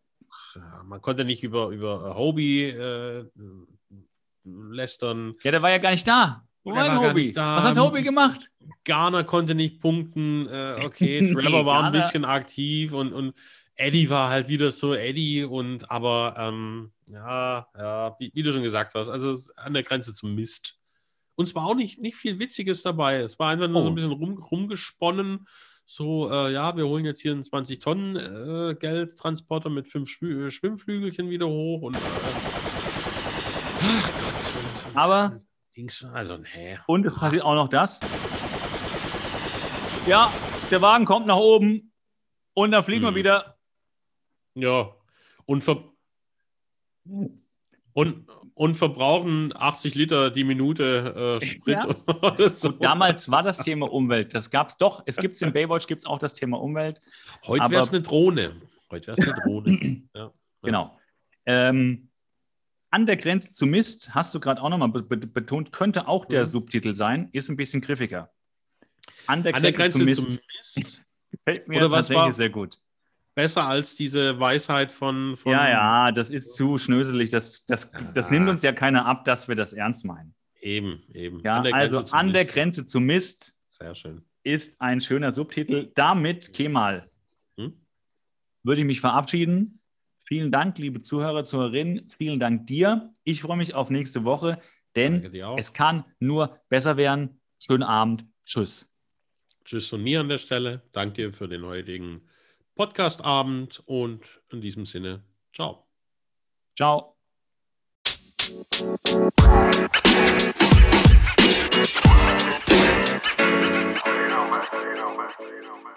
man konnte nicht über, über äh, Hobie äh, lästern. Ja, der war ja gar nicht da. War, war Hobie? Was hat Hobie gemacht? Garner konnte nicht punkten. Äh, okay, Trevor war ein bisschen aktiv und, und Eddie war halt wieder so Eddie und aber ähm, ja, ja wie, wie, du schon gesagt hast, also an der Grenze zum Mist. Und es war auch nicht, nicht viel Witziges dabei. Es war einfach nur oh. so ein bisschen rum, rumgesponnen so, äh, ja, wir holen jetzt hier einen 20 Tonnen äh, Geldtransporter mit fünf Schw Schwimmflügelchen wieder hoch und äh, ach Gott, aber also, nee. und es passiert auch noch das. Ja, der Wagen kommt nach oben und da fliegen hm. wir wieder. Ja, und ver und, und verbrauchen 80 Liter die Minute äh, Sprit. Ja. so. Damals war das Thema Umwelt. Das gab es doch. Es gibt es in Baywatch gibt es auch das Thema Umwelt. Heute wäre es eine Drohne. Heute wäre es eine Drohne. ja. Genau. Ähm, an der Grenze zu Mist, hast du gerade auch nochmal be betont, könnte auch der mhm. Subtitel sein, ist ein bisschen griffiger. An der, an Grenze, der Grenze, zu Mist. Zu Mist. Gefällt mir Oder tatsächlich war, sehr gut. besser als diese Weisheit von, von. Ja, ja, das ist zu schnöselig. Das, das, das nimmt uns ja keiner ab, dass wir das ernst meinen. Eben, eben. Ja, an also an Mist. der Grenze zu Mist. Sehr schön. Ist ein schöner Subtitel. Damit, Kemal, hm? würde ich mich verabschieden. Vielen Dank, liebe Zuhörer, Zuhörerinnen. Vielen Dank dir. Ich freue mich auf nächste Woche, denn es kann nur besser werden. Schönen Abend. Tschüss. Tschüss von mir an der Stelle. Danke dir für den heutigen Podcast-Abend und in diesem Sinne, ciao. Ciao. You know, man. You know, man. You know, man.